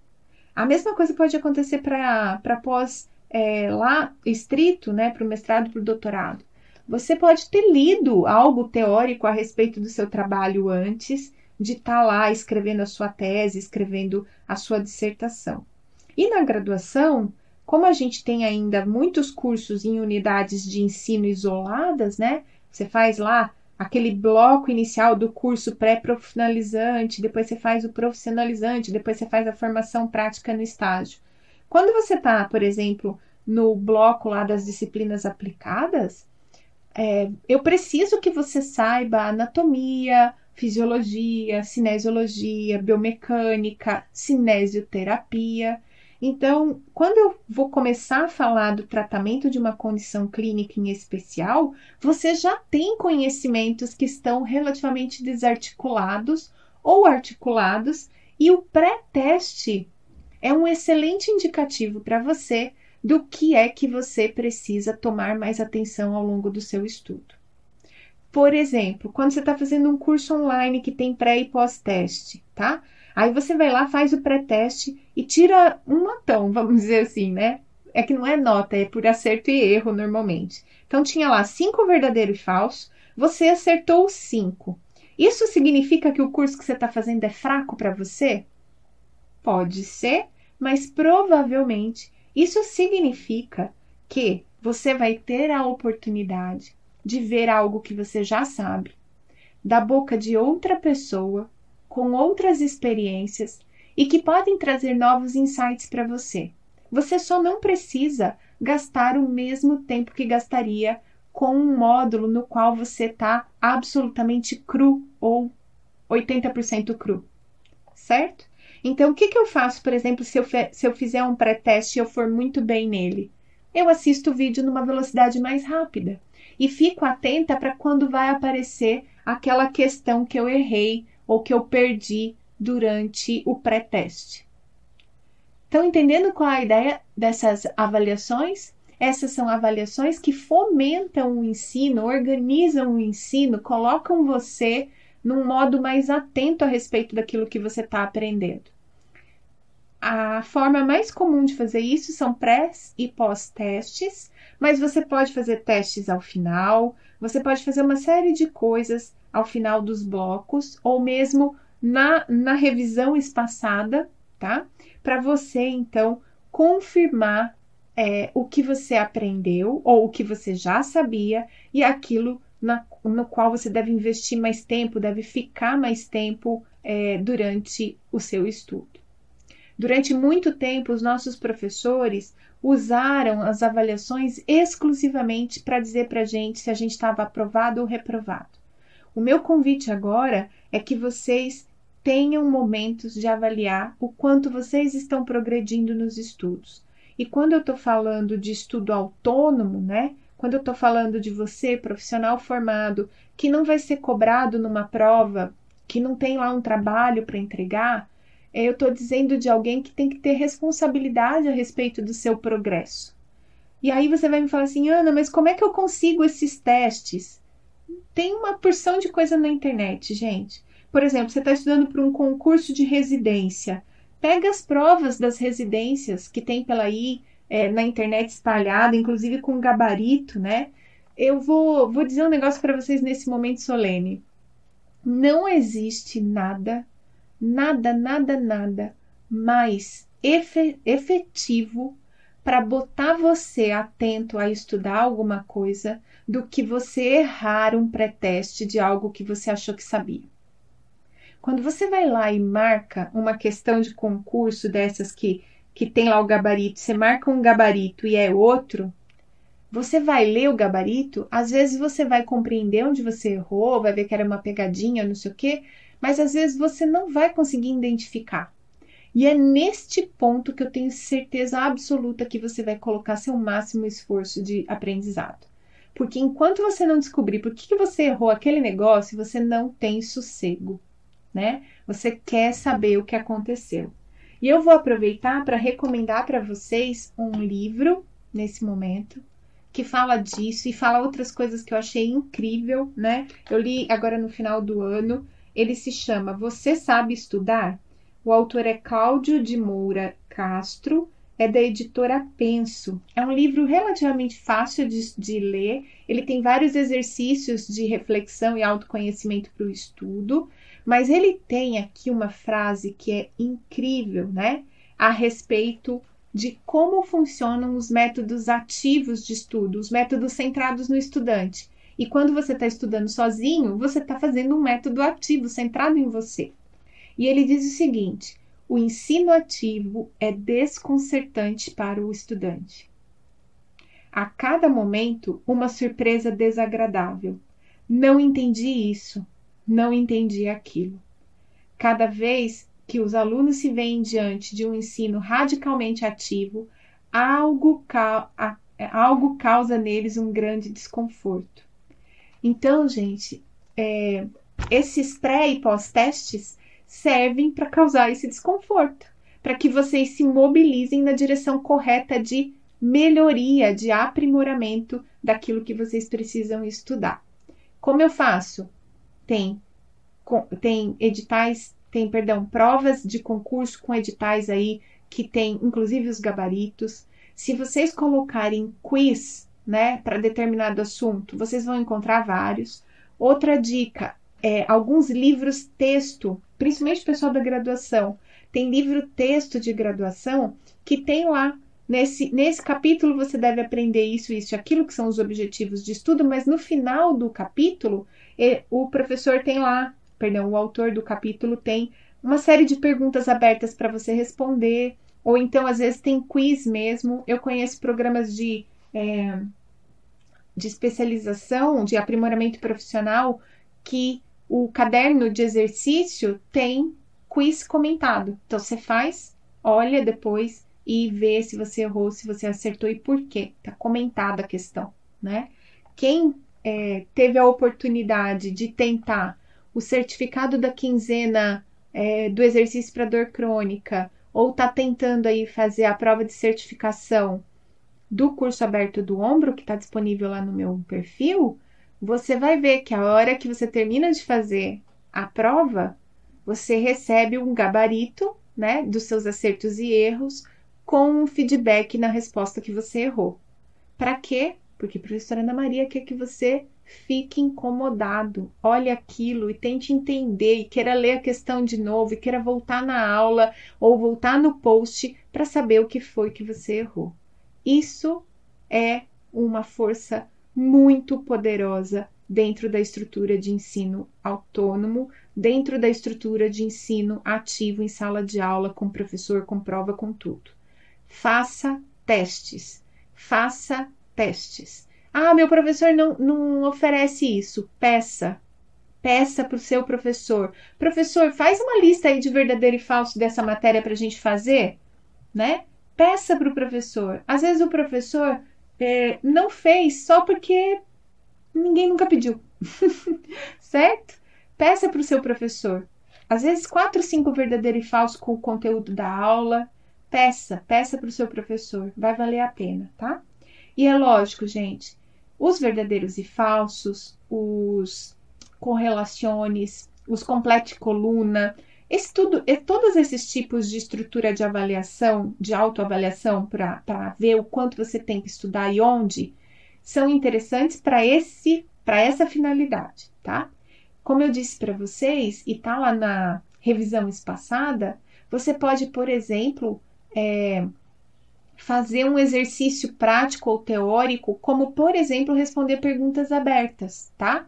A mesma coisa pode acontecer para pós é, lá estrito, né, para o mestrado, para o doutorado. Você pode ter lido algo teórico a respeito do seu trabalho antes de estar tá lá escrevendo a sua tese, escrevendo a sua dissertação. E na graduação, como a gente tem ainda muitos cursos em unidades de ensino isoladas, né? Você faz lá aquele bloco inicial do curso pré-profissionalizante, depois você faz o profissionalizante, depois você faz a formação prática no estágio. Quando você está, por exemplo, no bloco lá das disciplinas aplicadas, é, eu preciso que você saiba anatomia, fisiologia, cinesiologia, biomecânica, cinesioterapia. Então, quando eu vou começar a falar do tratamento de uma condição clínica em especial, você já tem conhecimentos que estão relativamente desarticulados ou articulados, e o pré-teste é um excelente indicativo para você do que é que você precisa tomar mais atenção ao longo do seu estudo. Por exemplo, quando você está fazendo um curso online que tem pré e pós-teste, tá? Aí você vai lá, faz o pré-teste e tira um notão, vamos dizer assim, né? É que não é nota, é por acerto e erro normalmente. Então tinha lá cinco verdadeiro e falso, você acertou cinco. Isso significa que o curso que você está fazendo é fraco para você? Pode ser, mas provavelmente isso significa que você vai ter a oportunidade de ver algo que você já sabe, da boca de outra pessoa com outras experiências e que podem trazer novos insights para você. Você só não precisa gastar o mesmo tempo que gastaria com um módulo no qual você está absolutamente cru ou 80% cru, certo? Então, o que, que eu faço, por exemplo, se eu, se eu fizer um pré-teste e eu for muito bem nele? Eu assisto o vídeo numa velocidade mais rápida e fico atenta para quando vai aparecer aquela questão que eu errei ou que eu perdi durante o pré-teste. Estão entendendo qual é a ideia dessas avaliações? Essas são avaliações que fomentam o ensino, organizam o ensino, colocam você num modo mais atento a respeito daquilo que você está aprendendo. A forma mais comum de fazer isso são pré e pós-testes, mas você pode fazer testes ao final, você pode fazer uma série de coisas ao final dos blocos, ou mesmo na, na revisão espaçada, tá? Para você, então, confirmar é, o que você aprendeu ou o que você já sabia e aquilo na, no qual você deve investir mais tempo, deve ficar mais tempo é, durante o seu estudo. Durante muito tempo, os nossos professores usaram as avaliações exclusivamente para dizer para a gente se a gente estava aprovado ou reprovado. O meu convite agora é que vocês tenham momentos de avaliar o quanto vocês estão progredindo nos estudos. E quando eu estou falando de estudo autônomo, né? Quando eu estou falando de você, profissional formado, que não vai ser cobrado numa prova, que não tem lá um trabalho para entregar, eu estou dizendo de alguém que tem que ter responsabilidade a respeito do seu progresso. E aí você vai me falar assim, Ana, mas como é que eu consigo esses testes? Tem uma porção de coisa na internet, gente. Por exemplo, você está estudando para um concurso de residência. Pega as provas das residências que tem pela aí, é, na internet espalhada, inclusive com gabarito, né? Eu vou, vou dizer um negócio para vocês nesse momento solene. Não existe nada, nada, nada, nada mais efetivo para botar você atento a estudar alguma coisa do que você errar um pré-teste de algo que você achou que sabia. Quando você vai lá e marca uma questão de concurso dessas que que tem lá o gabarito, você marca um gabarito e é outro, você vai ler o gabarito, às vezes você vai compreender onde você errou, vai ver que era uma pegadinha, não sei o quê, mas às vezes você não vai conseguir identificar. E é neste ponto que eu tenho certeza absoluta que você vai colocar seu máximo esforço de aprendizado. Porque enquanto você não descobrir por que, que você errou aquele negócio, você não tem sossego, né? Você quer saber o que aconteceu. E eu vou aproveitar para recomendar para vocês um livro nesse momento que fala disso e fala outras coisas que eu achei incrível, né? Eu li agora no final do ano. Ele se chama Você Sabe Estudar? O autor é Cláudio de Moura Castro, é da editora Penso. É um livro relativamente fácil de, de ler. Ele tem vários exercícios de reflexão e autoconhecimento para o estudo. Mas ele tem aqui uma frase que é incrível, né? A respeito de como funcionam os métodos ativos de estudo, os métodos centrados no estudante. E quando você está estudando sozinho, você está fazendo um método ativo centrado em você. E ele diz o seguinte: o ensino ativo é desconcertante para o estudante. A cada momento, uma surpresa desagradável. Não entendi isso não entendi aquilo. Cada vez que os alunos se veem diante de um ensino radicalmente ativo, algo, algo causa neles um grande desconforto. Então, gente, é, esses pré e pós-testes servem para causar esse desconforto, para que vocês se mobilizem na direção correta de melhoria, de aprimoramento daquilo que vocês precisam estudar. Como eu faço? tem, tem editais, tem, perdão, provas de concurso com editais aí que tem inclusive os gabaritos. Se vocês colocarem quiz, né, para determinado assunto, vocês vão encontrar vários. Outra dica é alguns livros texto, principalmente o pessoal da graduação, tem livro texto de graduação que tem lá Nesse, nesse capítulo você deve aprender isso, isso aquilo, que são os objetivos de estudo, mas no final do capítulo o professor tem lá, perdão, o autor do capítulo tem uma série de perguntas abertas para você responder, ou então às vezes tem quiz mesmo. Eu conheço programas de, é, de especialização, de aprimoramento profissional, que o caderno de exercício tem quiz comentado. Então você faz, olha depois e vê se você errou, se você acertou e por quê. Tá comentada a questão, né? Quem é, teve a oportunidade de tentar o certificado da quinzena é, do exercício para dor crônica, ou está tentando aí fazer a prova de certificação do curso aberto do ombro, que está disponível lá no meu perfil, você vai ver que a hora que você termina de fazer a prova, você recebe um gabarito, né, dos seus acertos e erros, com um feedback na resposta que você errou. Para quê? Porque a professora Ana Maria quer que você fique incomodado, olhe aquilo e tente entender e queira ler a questão de novo e queira voltar na aula ou voltar no post para saber o que foi que você errou. Isso é uma força muito poderosa dentro da estrutura de ensino autônomo, dentro da estrutura de ensino ativo em sala de aula, com professor, com prova, com tudo. Faça testes. Faça testes. Ah, meu professor não, não oferece isso. Peça. Peça para o seu professor. Professor, faz uma lista aí de verdadeiro e falso dessa matéria para a gente fazer, né? Peça para o professor. Às vezes o professor é, não fez só porque ninguém nunca pediu, certo? Peça para o seu professor. Às vezes, quatro, cinco verdadeiro e falso com o conteúdo da aula. Peça, peça para o seu professor. Vai valer a pena, tá? E é lógico, gente, os verdadeiros e falsos, os correlaciones, os complete coluna, esse tudo, todos esses tipos de estrutura de avaliação, de autoavaliação, para ver o quanto você tem que estudar e onde, são interessantes para esse para essa finalidade, tá? Como eu disse para vocês, e tá lá na revisão espaçada, você pode, por exemplo, é, fazer um exercício prático ou teórico, como, por exemplo, responder perguntas abertas, tá?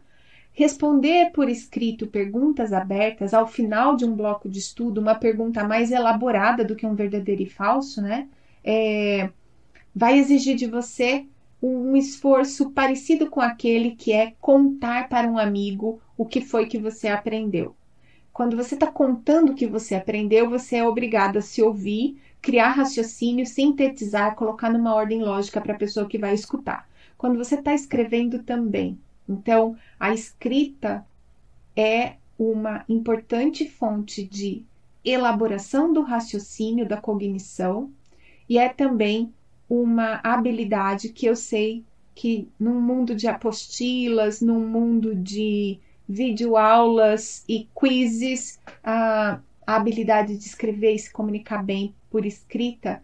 Responder por escrito perguntas abertas ao final de um bloco de estudo, uma pergunta mais elaborada do que um verdadeiro e falso, né? É, vai exigir de você um esforço parecido com aquele que é contar para um amigo o que foi que você aprendeu. Quando você está contando o que você aprendeu, você é obrigado a se ouvir, criar raciocínio, sintetizar, colocar numa ordem lógica para a pessoa que vai escutar. Quando você está escrevendo também. Então, a escrita é uma importante fonte de elaboração do raciocínio, da cognição, e é também uma habilidade que eu sei que num mundo de apostilas, num mundo de videoaulas e quizzes, a, a habilidade de escrever e se comunicar bem por escrita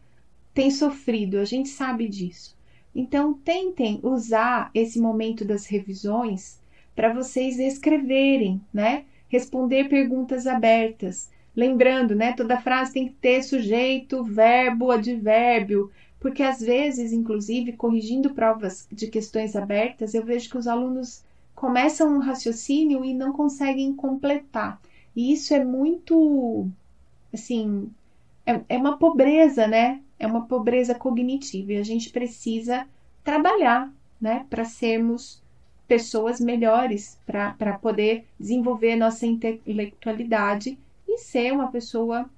tem sofrido, a gente sabe disso. Então, tentem usar esse momento das revisões para vocês escreverem, né? Responder perguntas abertas. Lembrando, né? Toda frase tem que ter sujeito, verbo, advérbio, porque às vezes, inclusive, corrigindo provas de questões abertas, eu vejo que os alunos começam um raciocínio e não conseguem completar. E isso é muito, assim, é, é uma pobreza, né? É uma pobreza cognitiva e a gente precisa trabalhar, né, para sermos pessoas melhores, para poder desenvolver nossa intelectualidade e ser uma pessoa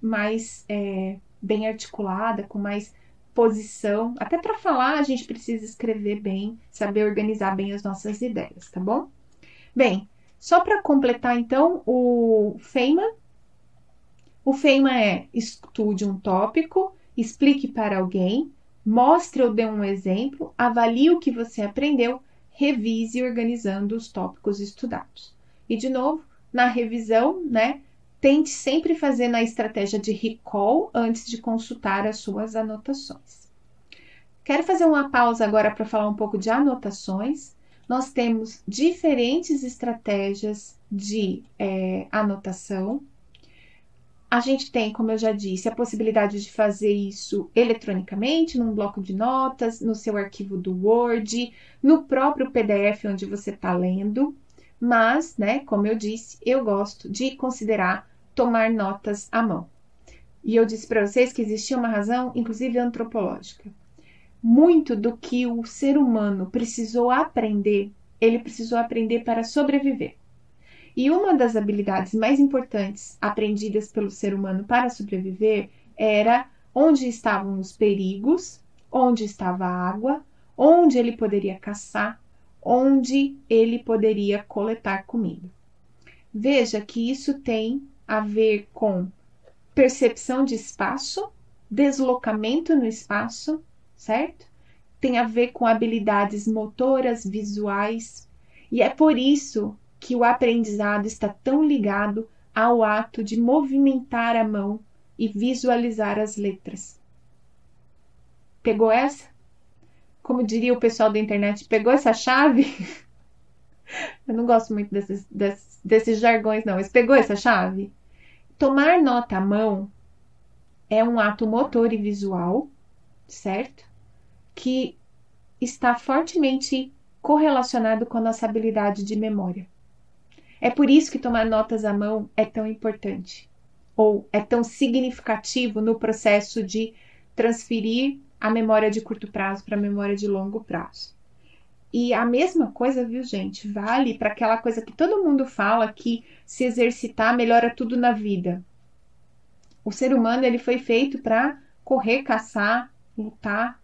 mais é, bem articulada, com mais posição. Até para falar, a gente precisa escrever bem, saber organizar bem as nossas ideias, tá bom? Bem, só para completar então o Feynman. O Feynman é estude um tópico, explique para alguém, mostre ou dê um exemplo, avalie o que você aprendeu, revise organizando os tópicos estudados. E de novo, na revisão, né, Tente sempre fazer na estratégia de recall antes de consultar as suas anotações. Quero fazer uma pausa agora para falar um pouco de anotações. Nós temos diferentes estratégias de é, anotação. A gente tem, como eu já disse, a possibilidade de fazer isso eletronicamente, num bloco de notas, no seu arquivo do Word, no próprio PDF onde você está lendo. Mas, né, como eu disse, eu gosto de considerar tomar notas à mão. E eu disse para vocês que existia uma razão, inclusive antropológica. Muito do que o ser humano precisou aprender, ele precisou aprender para sobreviver. E uma das habilidades mais importantes aprendidas pelo ser humano para sobreviver era onde estavam os perigos, onde estava a água, onde ele poderia caçar, onde ele poderia coletar comida. Veja que isso tem a ver com percepção de espaço, deslocamento no espaço, certo? Tem a ver com habilidades motoras, visuais, e é por isso que o aprendizado está tão ligado ao ato de movimentar a mão e visualizar as letras. Pegou essa? como diria o pessoal da internet, pegou essa chave? Eu não gosto muito desses, desses, desses jargões, não, mas pegou essa chave? Tomar nota à mão é um ato motor e visual, certo? Que está fortemente correlacionado com a nossa habilidade de memória. É por isso que tomar notas à mão é tão importante, ou é tão significativo no processo de transferir a memória de curto prazo para a memória de longo prazo. E a mesma coisa, viu, gente, vale para aquela coisa que todo mundo fala que se exercitar melhora tudo na vida. O ser humano ele foi feito para correr, caçar, lutar.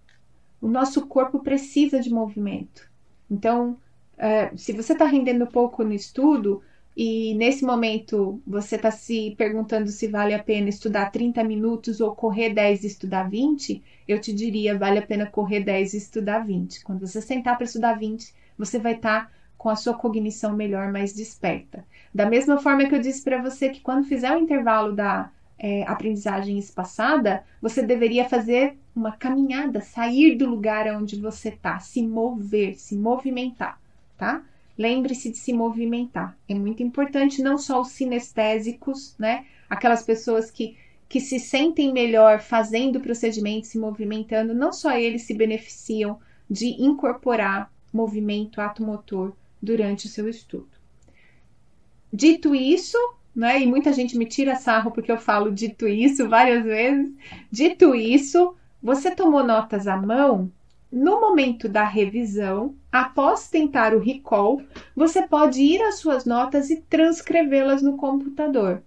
O nosso corpo precisa de movimento. Então, é, se você está rendendo pouco no estudo e nesse momento você está se perguntando se vale a pena estudar 30 minutos ou correr 10 e estudar 20, eu te diria vale a pena correr 10 e estudar 20. Quando você sentar para estudar 20, você vai estar tá com a sua cognição melhor, mais desperta. Da mesma forma que eu disse para você que quando fizer o intervalo da é, aprendizagem espaçada, você deveria fazer uma caminhada, sair do lugar onde você está, se mover, se movimentar, tá? Lembre-se de se movimentar. É muito importante, não só os sinestésicos, né? Aquelas pessoas que, que se sentem melhor fazendo o procedimento, se movimentando, não só eles se beneficiam de incorporar movimento ato motor durante o seu estudo. Dito isso, né? E muita gente me tira sarro porque eu falo dito isso várias vezes. Dito isso, você tomou notas à mão? No momento da revisão, após tentar o recall, você pode ir às suas notas e transcrevê-las no computador.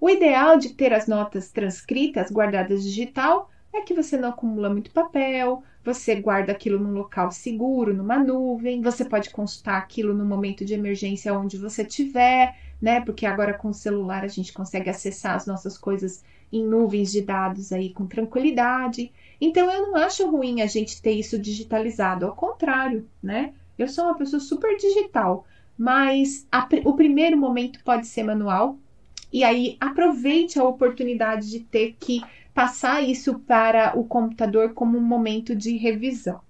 O ideal de ter as notas transcritas, guardadas digital, é que você não acumula muito papel, você guarda aquilo num local seguro, numa nuvem, você pode consultar aquilo no momento de emergência onde você estiver né? Porque agora com o celular a gente consegue acessar as nossas coisas em nuvens de dados aí com tranquilidade. Então eu não acho ruim a gente ter isso digitalizado, ao contrário, né? Eu sou uma pessoa super digital, mas a, o primeiro momento pode ser manual. E aí aproveite a oportunidade de ter que passar isso para o computador como um momento de revisão.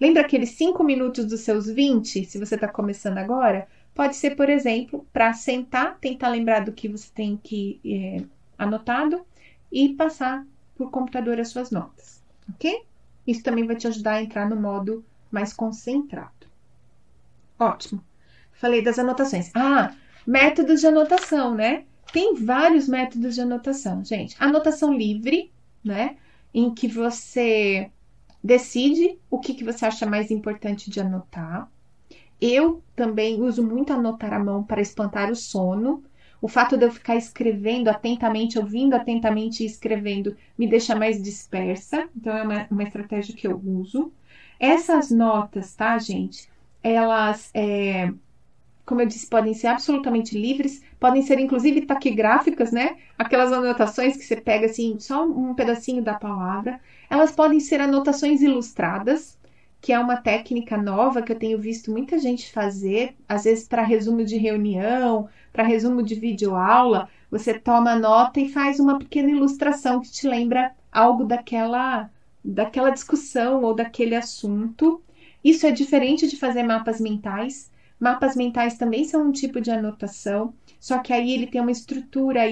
Lembra aqueles 5 minutos dos seus 20, se você está começando agora? Pode ser, por exemplo, para sentar, tentar lembrar do que você tem que é, anotado e passar por computador as suas notas, ok? Isso também vai te ajudar a entrar no modo mais concentrado. Ótimo. Falei das anotações. Ah, métodos de anotação, né? Tem vários métodos de anotação, gente. Anotação livre, né? Em que você decide o que, que você acha mais importante de anotar. Eu também uso muito anotar à mão para espantar o sono. O fato de eu ficar escrevendo atentamente, ouvindo atentamente e escrevendo, me deixa mais dispersa. Então, é uma, uma estratégia que eu uso. Essas notas, tá, gente? Elas, é, como eu disse, podem ser absolutamente livres, podem ser inclusive taquigráficas, né? Aquelas anotações que você pega assim, só um pedacinho da palavra. Elas podem ser anotações ilustradas, que é uma técnica nova que eu tenho visto muita gente fazer, às vezes para resumo de reunião, para resumo de videoaula, você toma nota e faz uma pequena ilustração que te lembra algo daquela daquela discussão ou daquele assunto. Isso é diferente de fazer mapas mentais. Mapas mentais também são um tipo de anotação, só que aí ele tem uma estrutura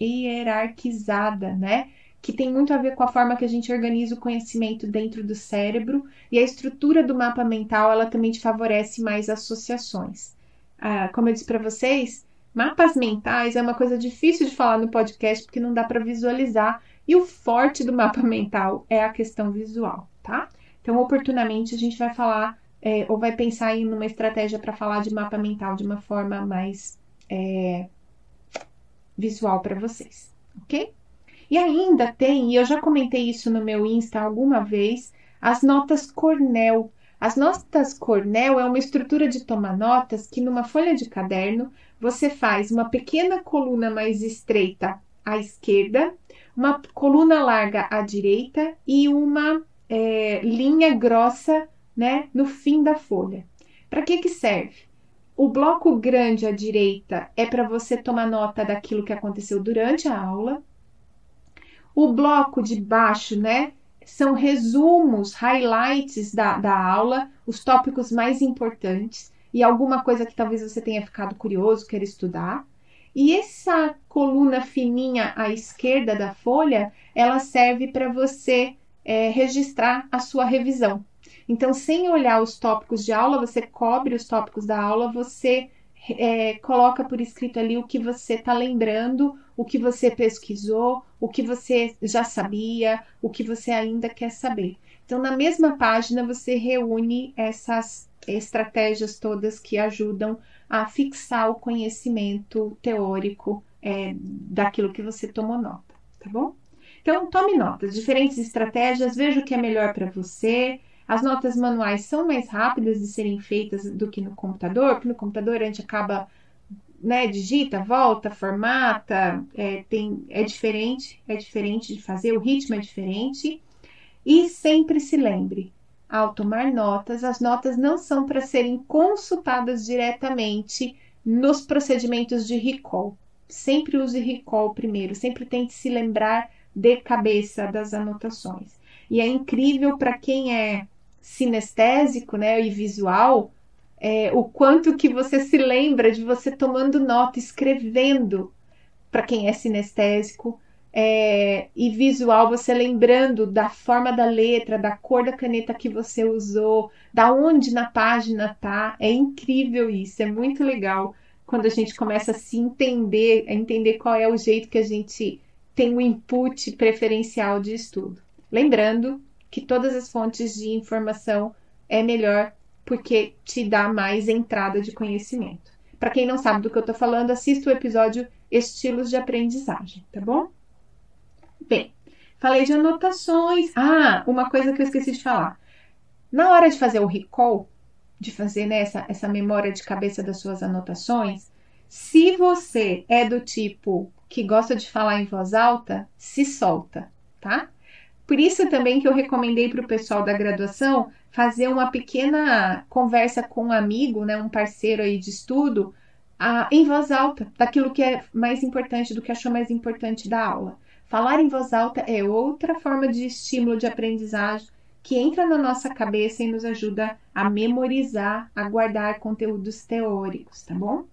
hierarquizada, né? que tem muito a ver com a forma que a gente organiza o conhecimento dentro do cérebro e a estrutura do mapa mental ela também te favorece mais associações. Ah, como eu disse para vocês, mapas mentais é uma coisa difícil de falar no podcast porque não dá para visualizar e o forte do mapa mental é a questão visual, tá? Então, oportunamente a gente vai falar é, ou vai pensar em uma estratégia para falar de mapa mental de uma forma mais é, visual para vocês, ok? E ainda tem, e eu já comentei isso no meu Insta alguma vez, as notas Cornell. As notas Cornell é uma estrutura de tomar notas que numa folha de caderno você faz uma pequena coluna mais estreita à esquerda, uma coluna larga à direita e uma é, linha grossa né, no fim da folha. Para que, que serve? O bloco grande à direita é para você tomar nota daquilo que aconteceu durante a aula. O bloco de baixo, né? São resumos, highlights da, da aula, os tópicos mais importantes e alguma coisa que talvez você tenha ficado curioso, queira estudar. E essa coluna fininha à esquerda da folha, ela serve para você é, registrar a sua revisão. Então, sem olhar os tópicos de aula, você cobre os tópicos da aula, você é, coloca por escrito ali o que você está lembrando, o que você pesquisou, o que você já sabia, o que você ainda quer saber. Então, na mesma página, você reúne essas estratégias todas que ajudam a fixar o conhecimento teórico é, daquilo que você tomou nota, tá bom? Então, tome notas, diferentes estratégias, veja o que é melhor para você. As notas manuais são mais rápidas de serem feitas do que no computador, porque no computador a gente acaba, né, digita, volta, formata, é, tem, é diferente, é diferente de fazer, o ritmo é diferente. E sempre se lembre, ao tomar notas, as notas não são para serem consultadas diretamente nos procedimentos de recall. Sempre use recall primeiro, sempre tente se lembrar de cabeça das anotações. E é incrível para quem é sinestésico, né, e visual, é, o quanto que você se lembra de você tomando nota, escrevendo. Para quem é sinestésico, é, e visual, você lembrando da forma da letra, da cor da caneta que você usou, da onde na página tá. É incrível isso, é muito legal quando a gente começa a se entender, a entender qual é o jeito que a gente tem o input preferencial de estudo. Lembrando que todas as fontes de informação é melhor porque te dá mais entrada de conhecimento. Para quem não sabe do que eu estou falando, assista o episódio Estilos de Aprendizagem, tá bom? Bem, falei de anotações. Ah, uma coisa que eu esqueci de falar. Na hora de fazer o recall, de fazer né, essa, essa memória de cabeça das suas anotações, se você é do tipo que gosta de falar em voz alta, se solta, tá? Por isso também que eu recomendei para o pessoal da graduação fazer uma pequena conversa com um amigo, né, um parceiro aí de estudo, a, em voz alta, daquilo que é mais importante, do que achou mais importante da aula. Falar em voz alta é outra forma de estímulo de aprendizagem que entra na nossa cabeça e nos ajuda a memorizar, a guardar conteúdos teóricos, tá bom?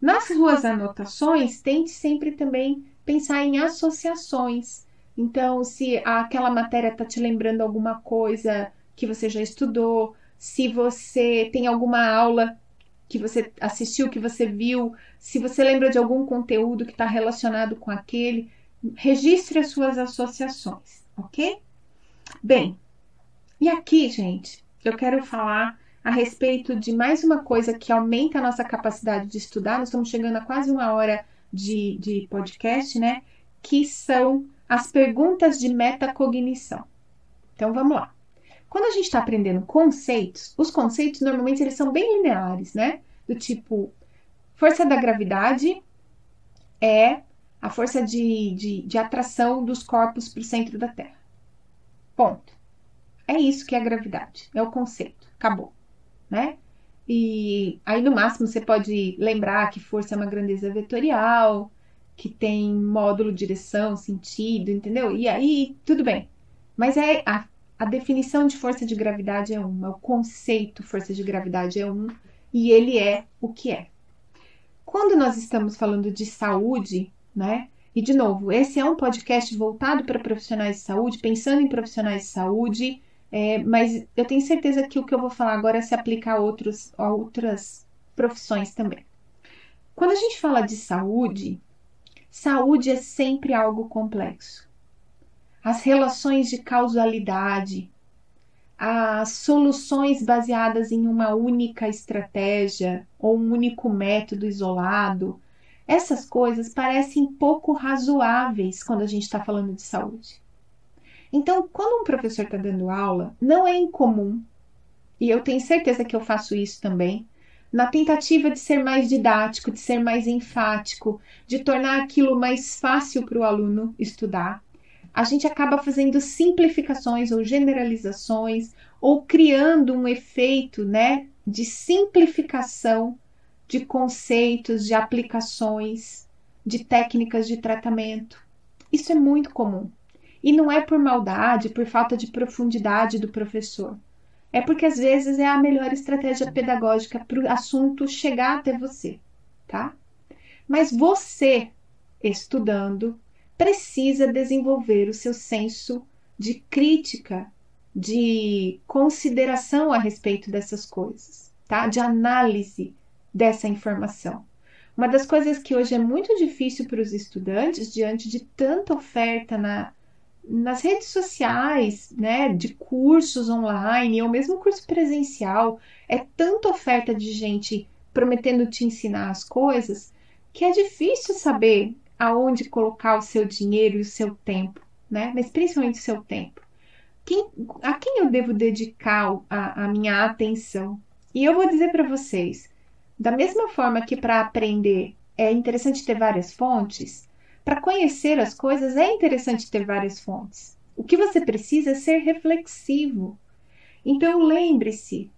Nas suas anotações, tente sempre também pensar em associações. Então, se aquela matéria está te lembrando alguma coisa que você já estudou, se você tem alguma aula que você assistiu, que você viu, se você lembra de algum conteúdo que está relacionado com aquele, registre as suas associações, ok? Bem, e aqui, gente, eu quero falar a respeito de mais uma coisa que aumenta a nossa capacidade de estudar. Nós estamos chegando a quase uma hora de, de podcast, né? Que são as perguntas de metacognição. Então vamos lá. Quando a gente está aprendendo conceitos, os conceitos normalmente eles são bem lineares, né? Do tipo, força da gravidade é a força de, de, de atração dos corpos para o centro da Terra. Ponto. É isso que é a gravidade, é o conceito. Acabou, né? E aí no máximo você pode lembrar que força é uma grandeza vetorial, que tem módulo, direção, sentido, entendeu? E aí tudo bem. Mas é a, a definição de força de gravidade é uma, o conceito força de gravidade é um, e ele é o que é. Quando nós estamos falando de saúde, né? E de novo, esse é um podcast voltado para profissionais de saúde, pensando em profissionais de saúde, é, mas eu tenho certeza que o que eu vou falar agora se aplica a, outros, a outras profissões também. Quando a gente fala de saúde, saúde é sempre algo complexo. As relações de causalidade, as soluções baseadas em uma única estratégia ou um único método isolado, essas coisas parecem pouco razoáveis quando a gente está falando de saúde. Então, quando um professor está dando aula, não é incomum, e eu tenho certeza que eu faço isso também, na tentativa de ser mais didático, de ser mais enfático, de tornar aquilo mais fácil para o aluno estudar, a gente acaba fazendo simplificações ou generalizações ou criando um efeito, né, de simplificação de conceitos, de aplicações, de técnicas de tratamento. Isso é muito comum. E não é por maldade, por falta de profundidade do professor. É porque às vezes é a melhor estratégia pedagógica para o assunto chegar até você, tá? Mas você, estudando, precisa desenvolver o seu senso de crítica de consideração a respeito dessas coisas, tá? De análise dessa informação. Uma das coisas que hoje é muito difícil para os estudantes, diante de tanta oferta na, nas redes sociais, né, de cursos online ou mesmo curso presencial, é tanta oferta de gente prometendo te ensinar as coisas que é difícil saber aonde colocar o seu dinheiro e o seu tempo, né? Mas principalmente o seu tempo. Quem, a quem eu devo dedicar a, a minha atenção? E eu vou dizer para vocês, da mesma forma que para aprender é interessante ter várias fontes, para conhecer as coisas é interessante ter várias fontes. O que você precisa é ser reflexivo. Então lembre-se,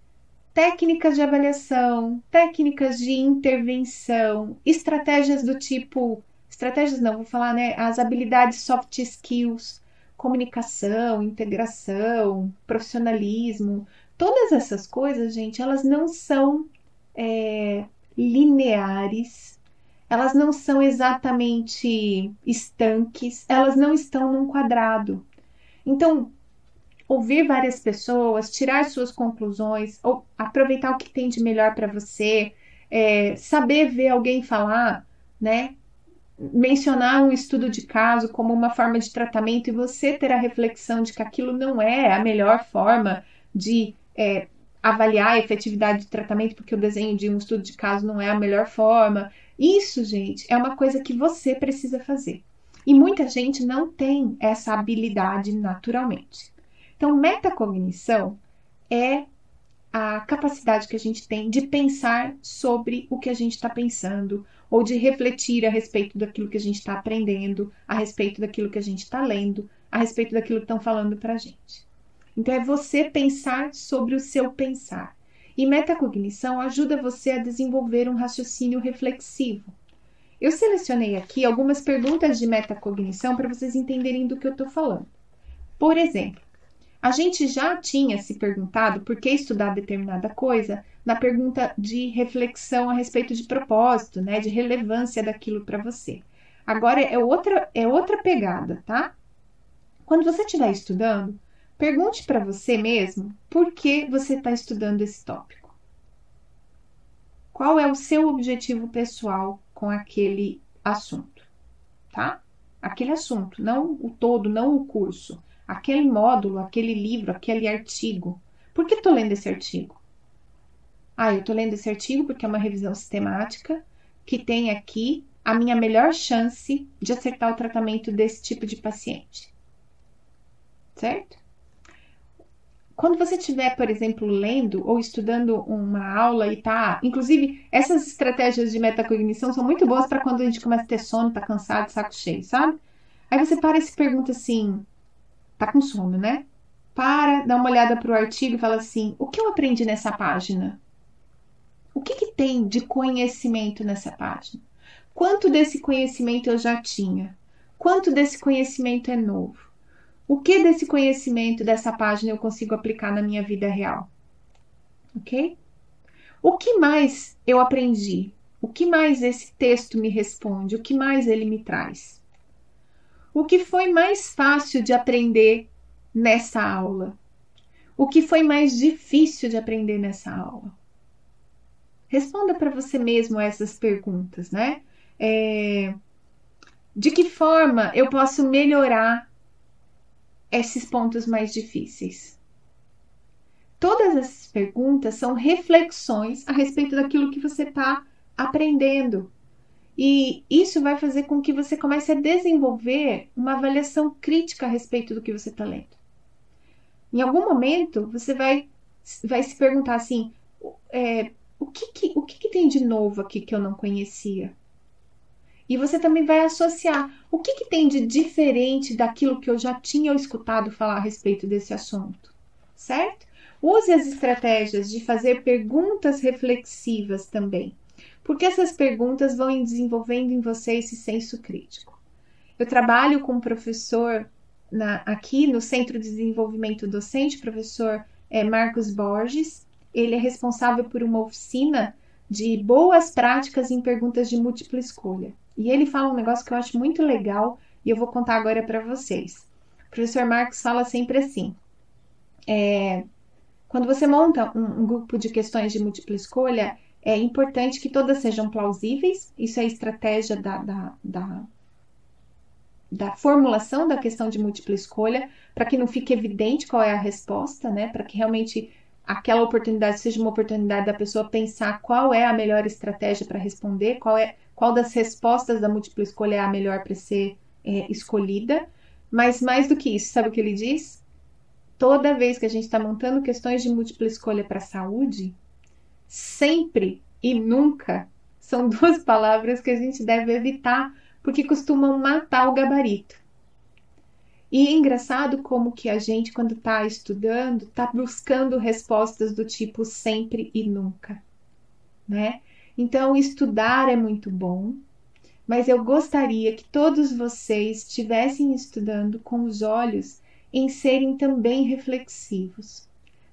técnicas de avaliação, técnicas de intervenção, estratégias do tipo, estratégias não, vou falar, né, as habilidades soft skills, comunicação, integração, profissionalismo, todas essas coisas, gente, elas não são é, lineares elas não são exatamente estanques, elas não estão num quadrado. Então, ouvir várias pessoas, tirar suas conclusões, ou aproveitar o que tem de melhor para você, é, saber ver alguém falar, né? Mencionar um estudo de caso como uma forma de tratamento e você ter a reflexão de que aquilo não é a melhor forma de é, avaliar a efetividade do tratamento, porque o desenho de um estudo de caso não é a melhor forma. Isso, gente, é uma coisa que você precisa fazer. E muita gente não tem essa habilidade naturalmente. Então, metacognição é a capacidade que a gente tem de pensar sobre o que a gente está pensando, ou de refletir a respeito daquilo que a gente está aprendendo, a respeito daquilo que a gente está lendo, a respeito daquilo que estão falando para a gente. Então, é você pensar sobre o seu pensar. E metacognição ajuda você a desenvolver um raciocínio reflexivo. Eu selecionei aqui algumas perguntas de metacognição para vocês entenderem do que eu estou falando. Por exemplo, a gente já tinha se perguntado por que estudar determinada coisa na pergunta de reflexão a respeito de propósito, né, de relevância daquilo para você. Agora é outra é outra pegada, tá? Quando você estiver estudando, Pergunte para você mesmo por que você está estudando esse tópico. Qual é o seu objetivo pessoal com aquele assunto, tá? Aquele assunto, não o todo, não o curso, aquele módulo, aquele livro, aquele artigo. Por que estou lendo esse artigo? Ah, eu estou lendo esse artigo porque é uma revisão sistemática que tem aqui a minha melhor chance de acertar o tratamento desse tipo de paciente. Certo? Quando você estiver, por exemplo, lendo ou estudando uma aula e tá. Inclusive, essas estratégias de metacognição são muito boas para quando a gente começa a ter sono, tá cansado, saco cheio, sabe? Aí você para e se pergunta assim: tá com sono, né? Para, dá uma olhada para o artigo e fala assim: o que eu aprendi nessa página? O que, que tem de conhecimento nessa página? Quanto desse conhecimento eu já tinha? Quanto desse conhecimento é novo? O que desse conhecimento dessa página eu consigo aplicar na minha vida real? Ok? O que mais eu aprendi? O que mais esse texto me responde? O que mais ele me traz? O que foi mais fácil de aprender nessa aula? O que foi mais difícil de aprender nessa aula? Responda para você mesmo essas perguntas, né? É, de que forma eu posso melhorar esses pontos mais difíceis? Todas essas perguntas são reflexões a respeito daquilo que você está aprendendo. E isso vai fazer com que você comece a desenvolver uma avaliação crítica a respeito do que você está lendo. Em algum momento, você vai, vai se perguntar assim: é, o, que, que o que, que tem de novo aqui que eu não conhecia? E você também vai associar o que, que tem de diferente daquilo que eu já tinha escutado falar a respeito desse assunto, certo? Use as estratégias de fazer perguntas reflexivas também, porque essas perguntas vão desenvolvendo em você esse senso crítico. Eu trabalho com um professor na, aqui no Centro de Desenvolvimento Docente, professor é, Marcos Borges. Ele é responsável por uma oficina de boas práticas em perguntas de múltipla escolha. E ele fala um negócio que eu acho muito legal e eu vou contar agora para vocês. O professor Marcos fala sempre assim: é, quando você monta um, um grupo de questões de múltipla escolha, é importante que todas sejam plausíveis. Isso é a estratégia da, da, da, da formulação da questão de múltipla escolha, para que não fique evidente qual é a resposta, né? Para que realmente aquela oportunidade seja uma oportunidade da pessoa pensar qual é a melhor estratégia para responder, qual é qual das respostas da múltipla escolha é a melhor para ser é, escolhida. Mas mais do que isso, sabe o que ele diz? Toda vez que a gente está montando questões de múltipla escolha para a saúde, sempre e nunca são duas palavras que a gente deve evitar porque costumam matar o gabarito. E é engraçado como que a gente, quando está estudando, está buscando respostas do tipo sempre e nunca, né? Então, estudar é muito bom, mas eu gostaria que todos vocês estivessem estudando com os olhos em serem também reflexivos.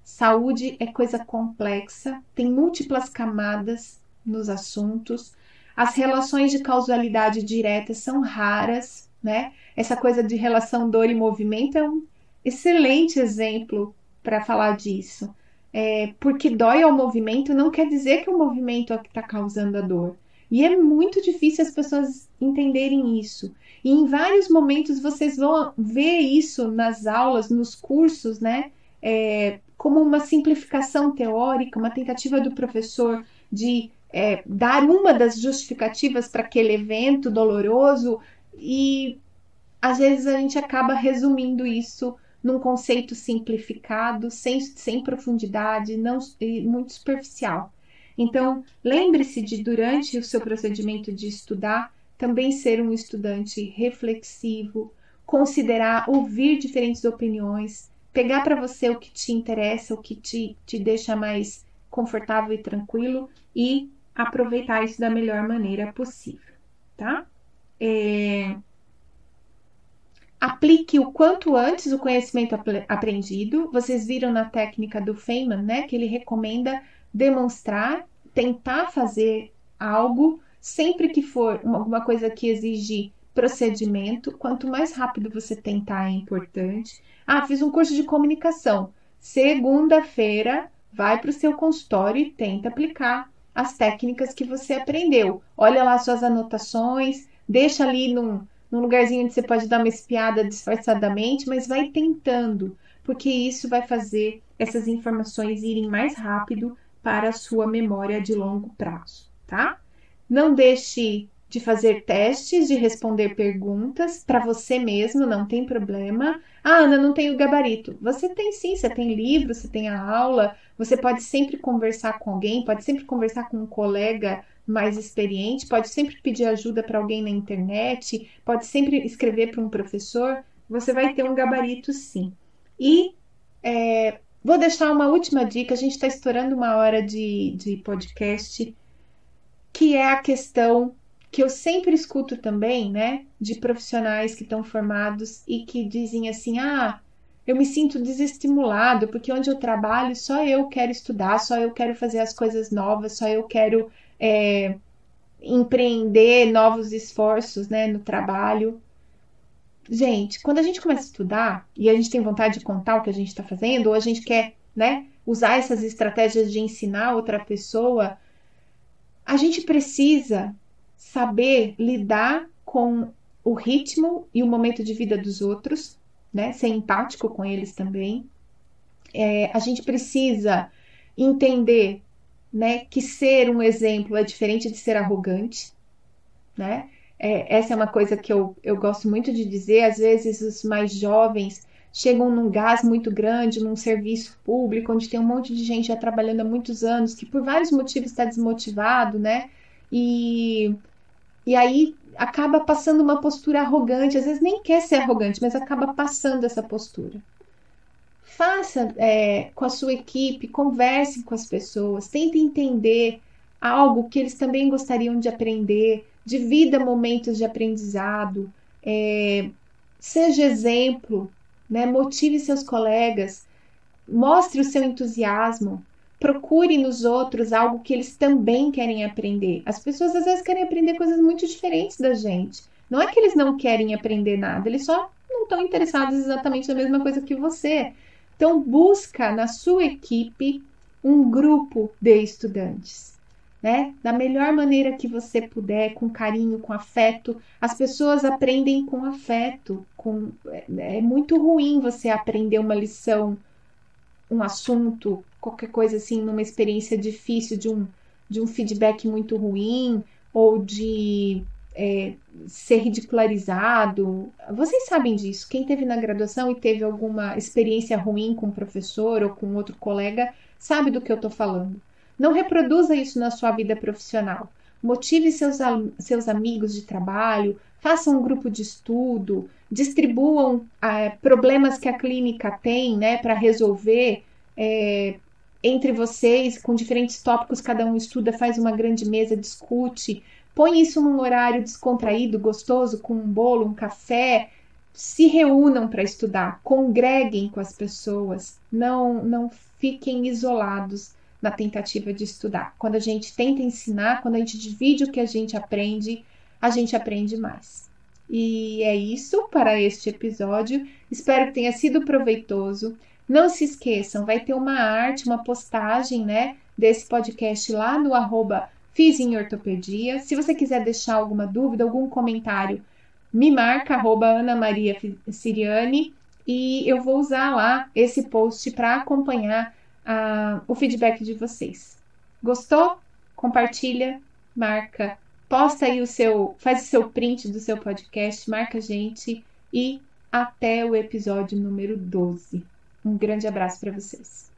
Saúde é coisa complexa, tem múltiplas camadas nos assuntos, as relações de causalidade direta são raras, né? Essa coisa de relação dor e movimento é um excelente exemplo para falar disso. É, porque dói ao movimento não quer dizer que o movimento é que está causando a dor. E é muito difícil as pessoas entenderem isso. E em vários momentos vocês vão ver isso nas aulas, nos cursos, né? É, como uma simplificação teórica, uma tentativa do professor de é, dar uma das justificativas para aquele evento doloroso e às vezes a gente acaba resumindo isso num conceito simplificado, sem, sem profundidade, não muito superficial. Então, lembre-se de, durante o seu procedimento de estudar, também ser um estudante reflexivo, considerar, ouvir diferentes opiniões, pegar para você o que te interessa, o que te, te deixa mais confortável e tranquilo e aproveitar isso da melhor maneira possível, tá? É... Aplique o quanto antes o conhecimento aprendido. Vocês viram na técnica do Feynman, né, que ele recomenda demonstrar, tentar fazer algo sempre que for alguma coisa que exige procedimento, quanto mais rápido você tentar é importante. Ah, fiz um curso de comunicação. Segunda-feira, vai para o seu consultório e tenta aplicar as técnicas que você aprendeu. Olha lá suas anotações, deixa ali num, num lugarzinho onde você pode dar uma espiada disfarçadamente, mas vai tentando, porque isso vai fazer essas informações irem mais rápido para a sua memória de longo prazo, tá? Não deixe de fazer testes, de responder perguntas para você mesmo, não tem problema. Ah, Ana, não tenho gabarito. Você tem sim, você tem livro, você tem a aula, você pode sempre conversar com alguém, pode sempre conversar com um colega mais experiente, pode sempre pedir ajuda para alguém na internet, pode sempre escrever para um professor. Você vai ter um gabarito sim. E é, vou deixar uma última dica: a gente está estourando uma hora de, de podcast, que é a questão que eu sempre escuto também, né, de profissionais que estão formados e que dizem assim: ah, eu me sinto desestimulado porque onde eu trabalho só eu quero estudar, só eu quero fazer as coisas novas, só eu quero é, empreender novos esforços, né, no trabalho. Gente, quando a gente começa a estudar e a gente tem vontade de contar o que a gente está fazendo, ou a gente quer, né, usar essas estratégias de ensinar outra pessoa, a gente precisa saber lidar com o ritmo e o momento de vida dos outros, né? Ser empático com eles também. É, a gente precisa entender, né, que ser um exemplo é diferente de ser arrogante, né? É, essa é uma coisa que eu, eu gosto muito de dizer. Às vezes os mais jovens chegam num gás muito grande, num serviço público, onde tem um monte de gente já trabalhando há muitos anos, que por vários motivos está desmotivado, né? E e aí acaba passando uma postura arrogante, às vezes nem quer ser arrogante, mas acaba passando essa postura. Faça é, com a sua equipe, converse com as pessoas, tente entender algo que eles também gostariam de aprender, divida momentos de aprendizado, é, seja exemplo, né? motive seus colegas, mostre o seu entusiasmo, procure nos outros algo que eles também querem aprender. As pessoas às vezes querem aprender coisas muito diferentes da gente. Não é que eles não querem aprender nada, eles só não estão interessados exatamente na mesma coisa que você. Então, busca na sua equipe um grupo de estudantes, né? Da melhor maneira que você puder, com carinho, com afeto. As pessoas aprendem com afeto. Com... É, é muito ruim você aprender uma lição, um assunto, qualquer coisa assim, numa experiência difícil, de um, de um feedback muito ruim, ou de é, ser ridicularizado. Vocês sabem disso. Quem teve na graduação e teve alguma experiência ruim com o professor ou com outro colega sabe do que eu estou falando. Não reproduza isso na sua vida profissional. Motive seus, seus amigos de trabalho, façam um grupo de estudo, distribuam é, problemas que a clínica tem né, para resolver é, entre vocês, com diferentes tópicos, cada um estuda, faz uma grande mesa, discute, Põe isso num horário descontraído, gostoso, com um bolo, um café. Se reúnam para estudar, congreguem com as pessoas, não, não fiquem isolados na tentativa de estudar. Quando a gente tenta ensinar, quando a gente divide o que a gente aprende, a gente aprende mais. E é isso para este episódio. Espero que tenha sido proveitoso. Não se esqueçam, vai ter uma arte, uma postagem, né, desse podcast lá no arroba Fiz em ortopedia. Se você quiser deixar alguma dúvida, algum comentário, me marca, arroba Ana Maria Siriane, e eu vou usar lá esse post para acompanhar uh, o feedback de vocês. Gostou? Compartilha, marca, posta aí o seu, faz o seu print do seu podcast, marca a gente e até o episódio número 12. Um grande abraço para vocês.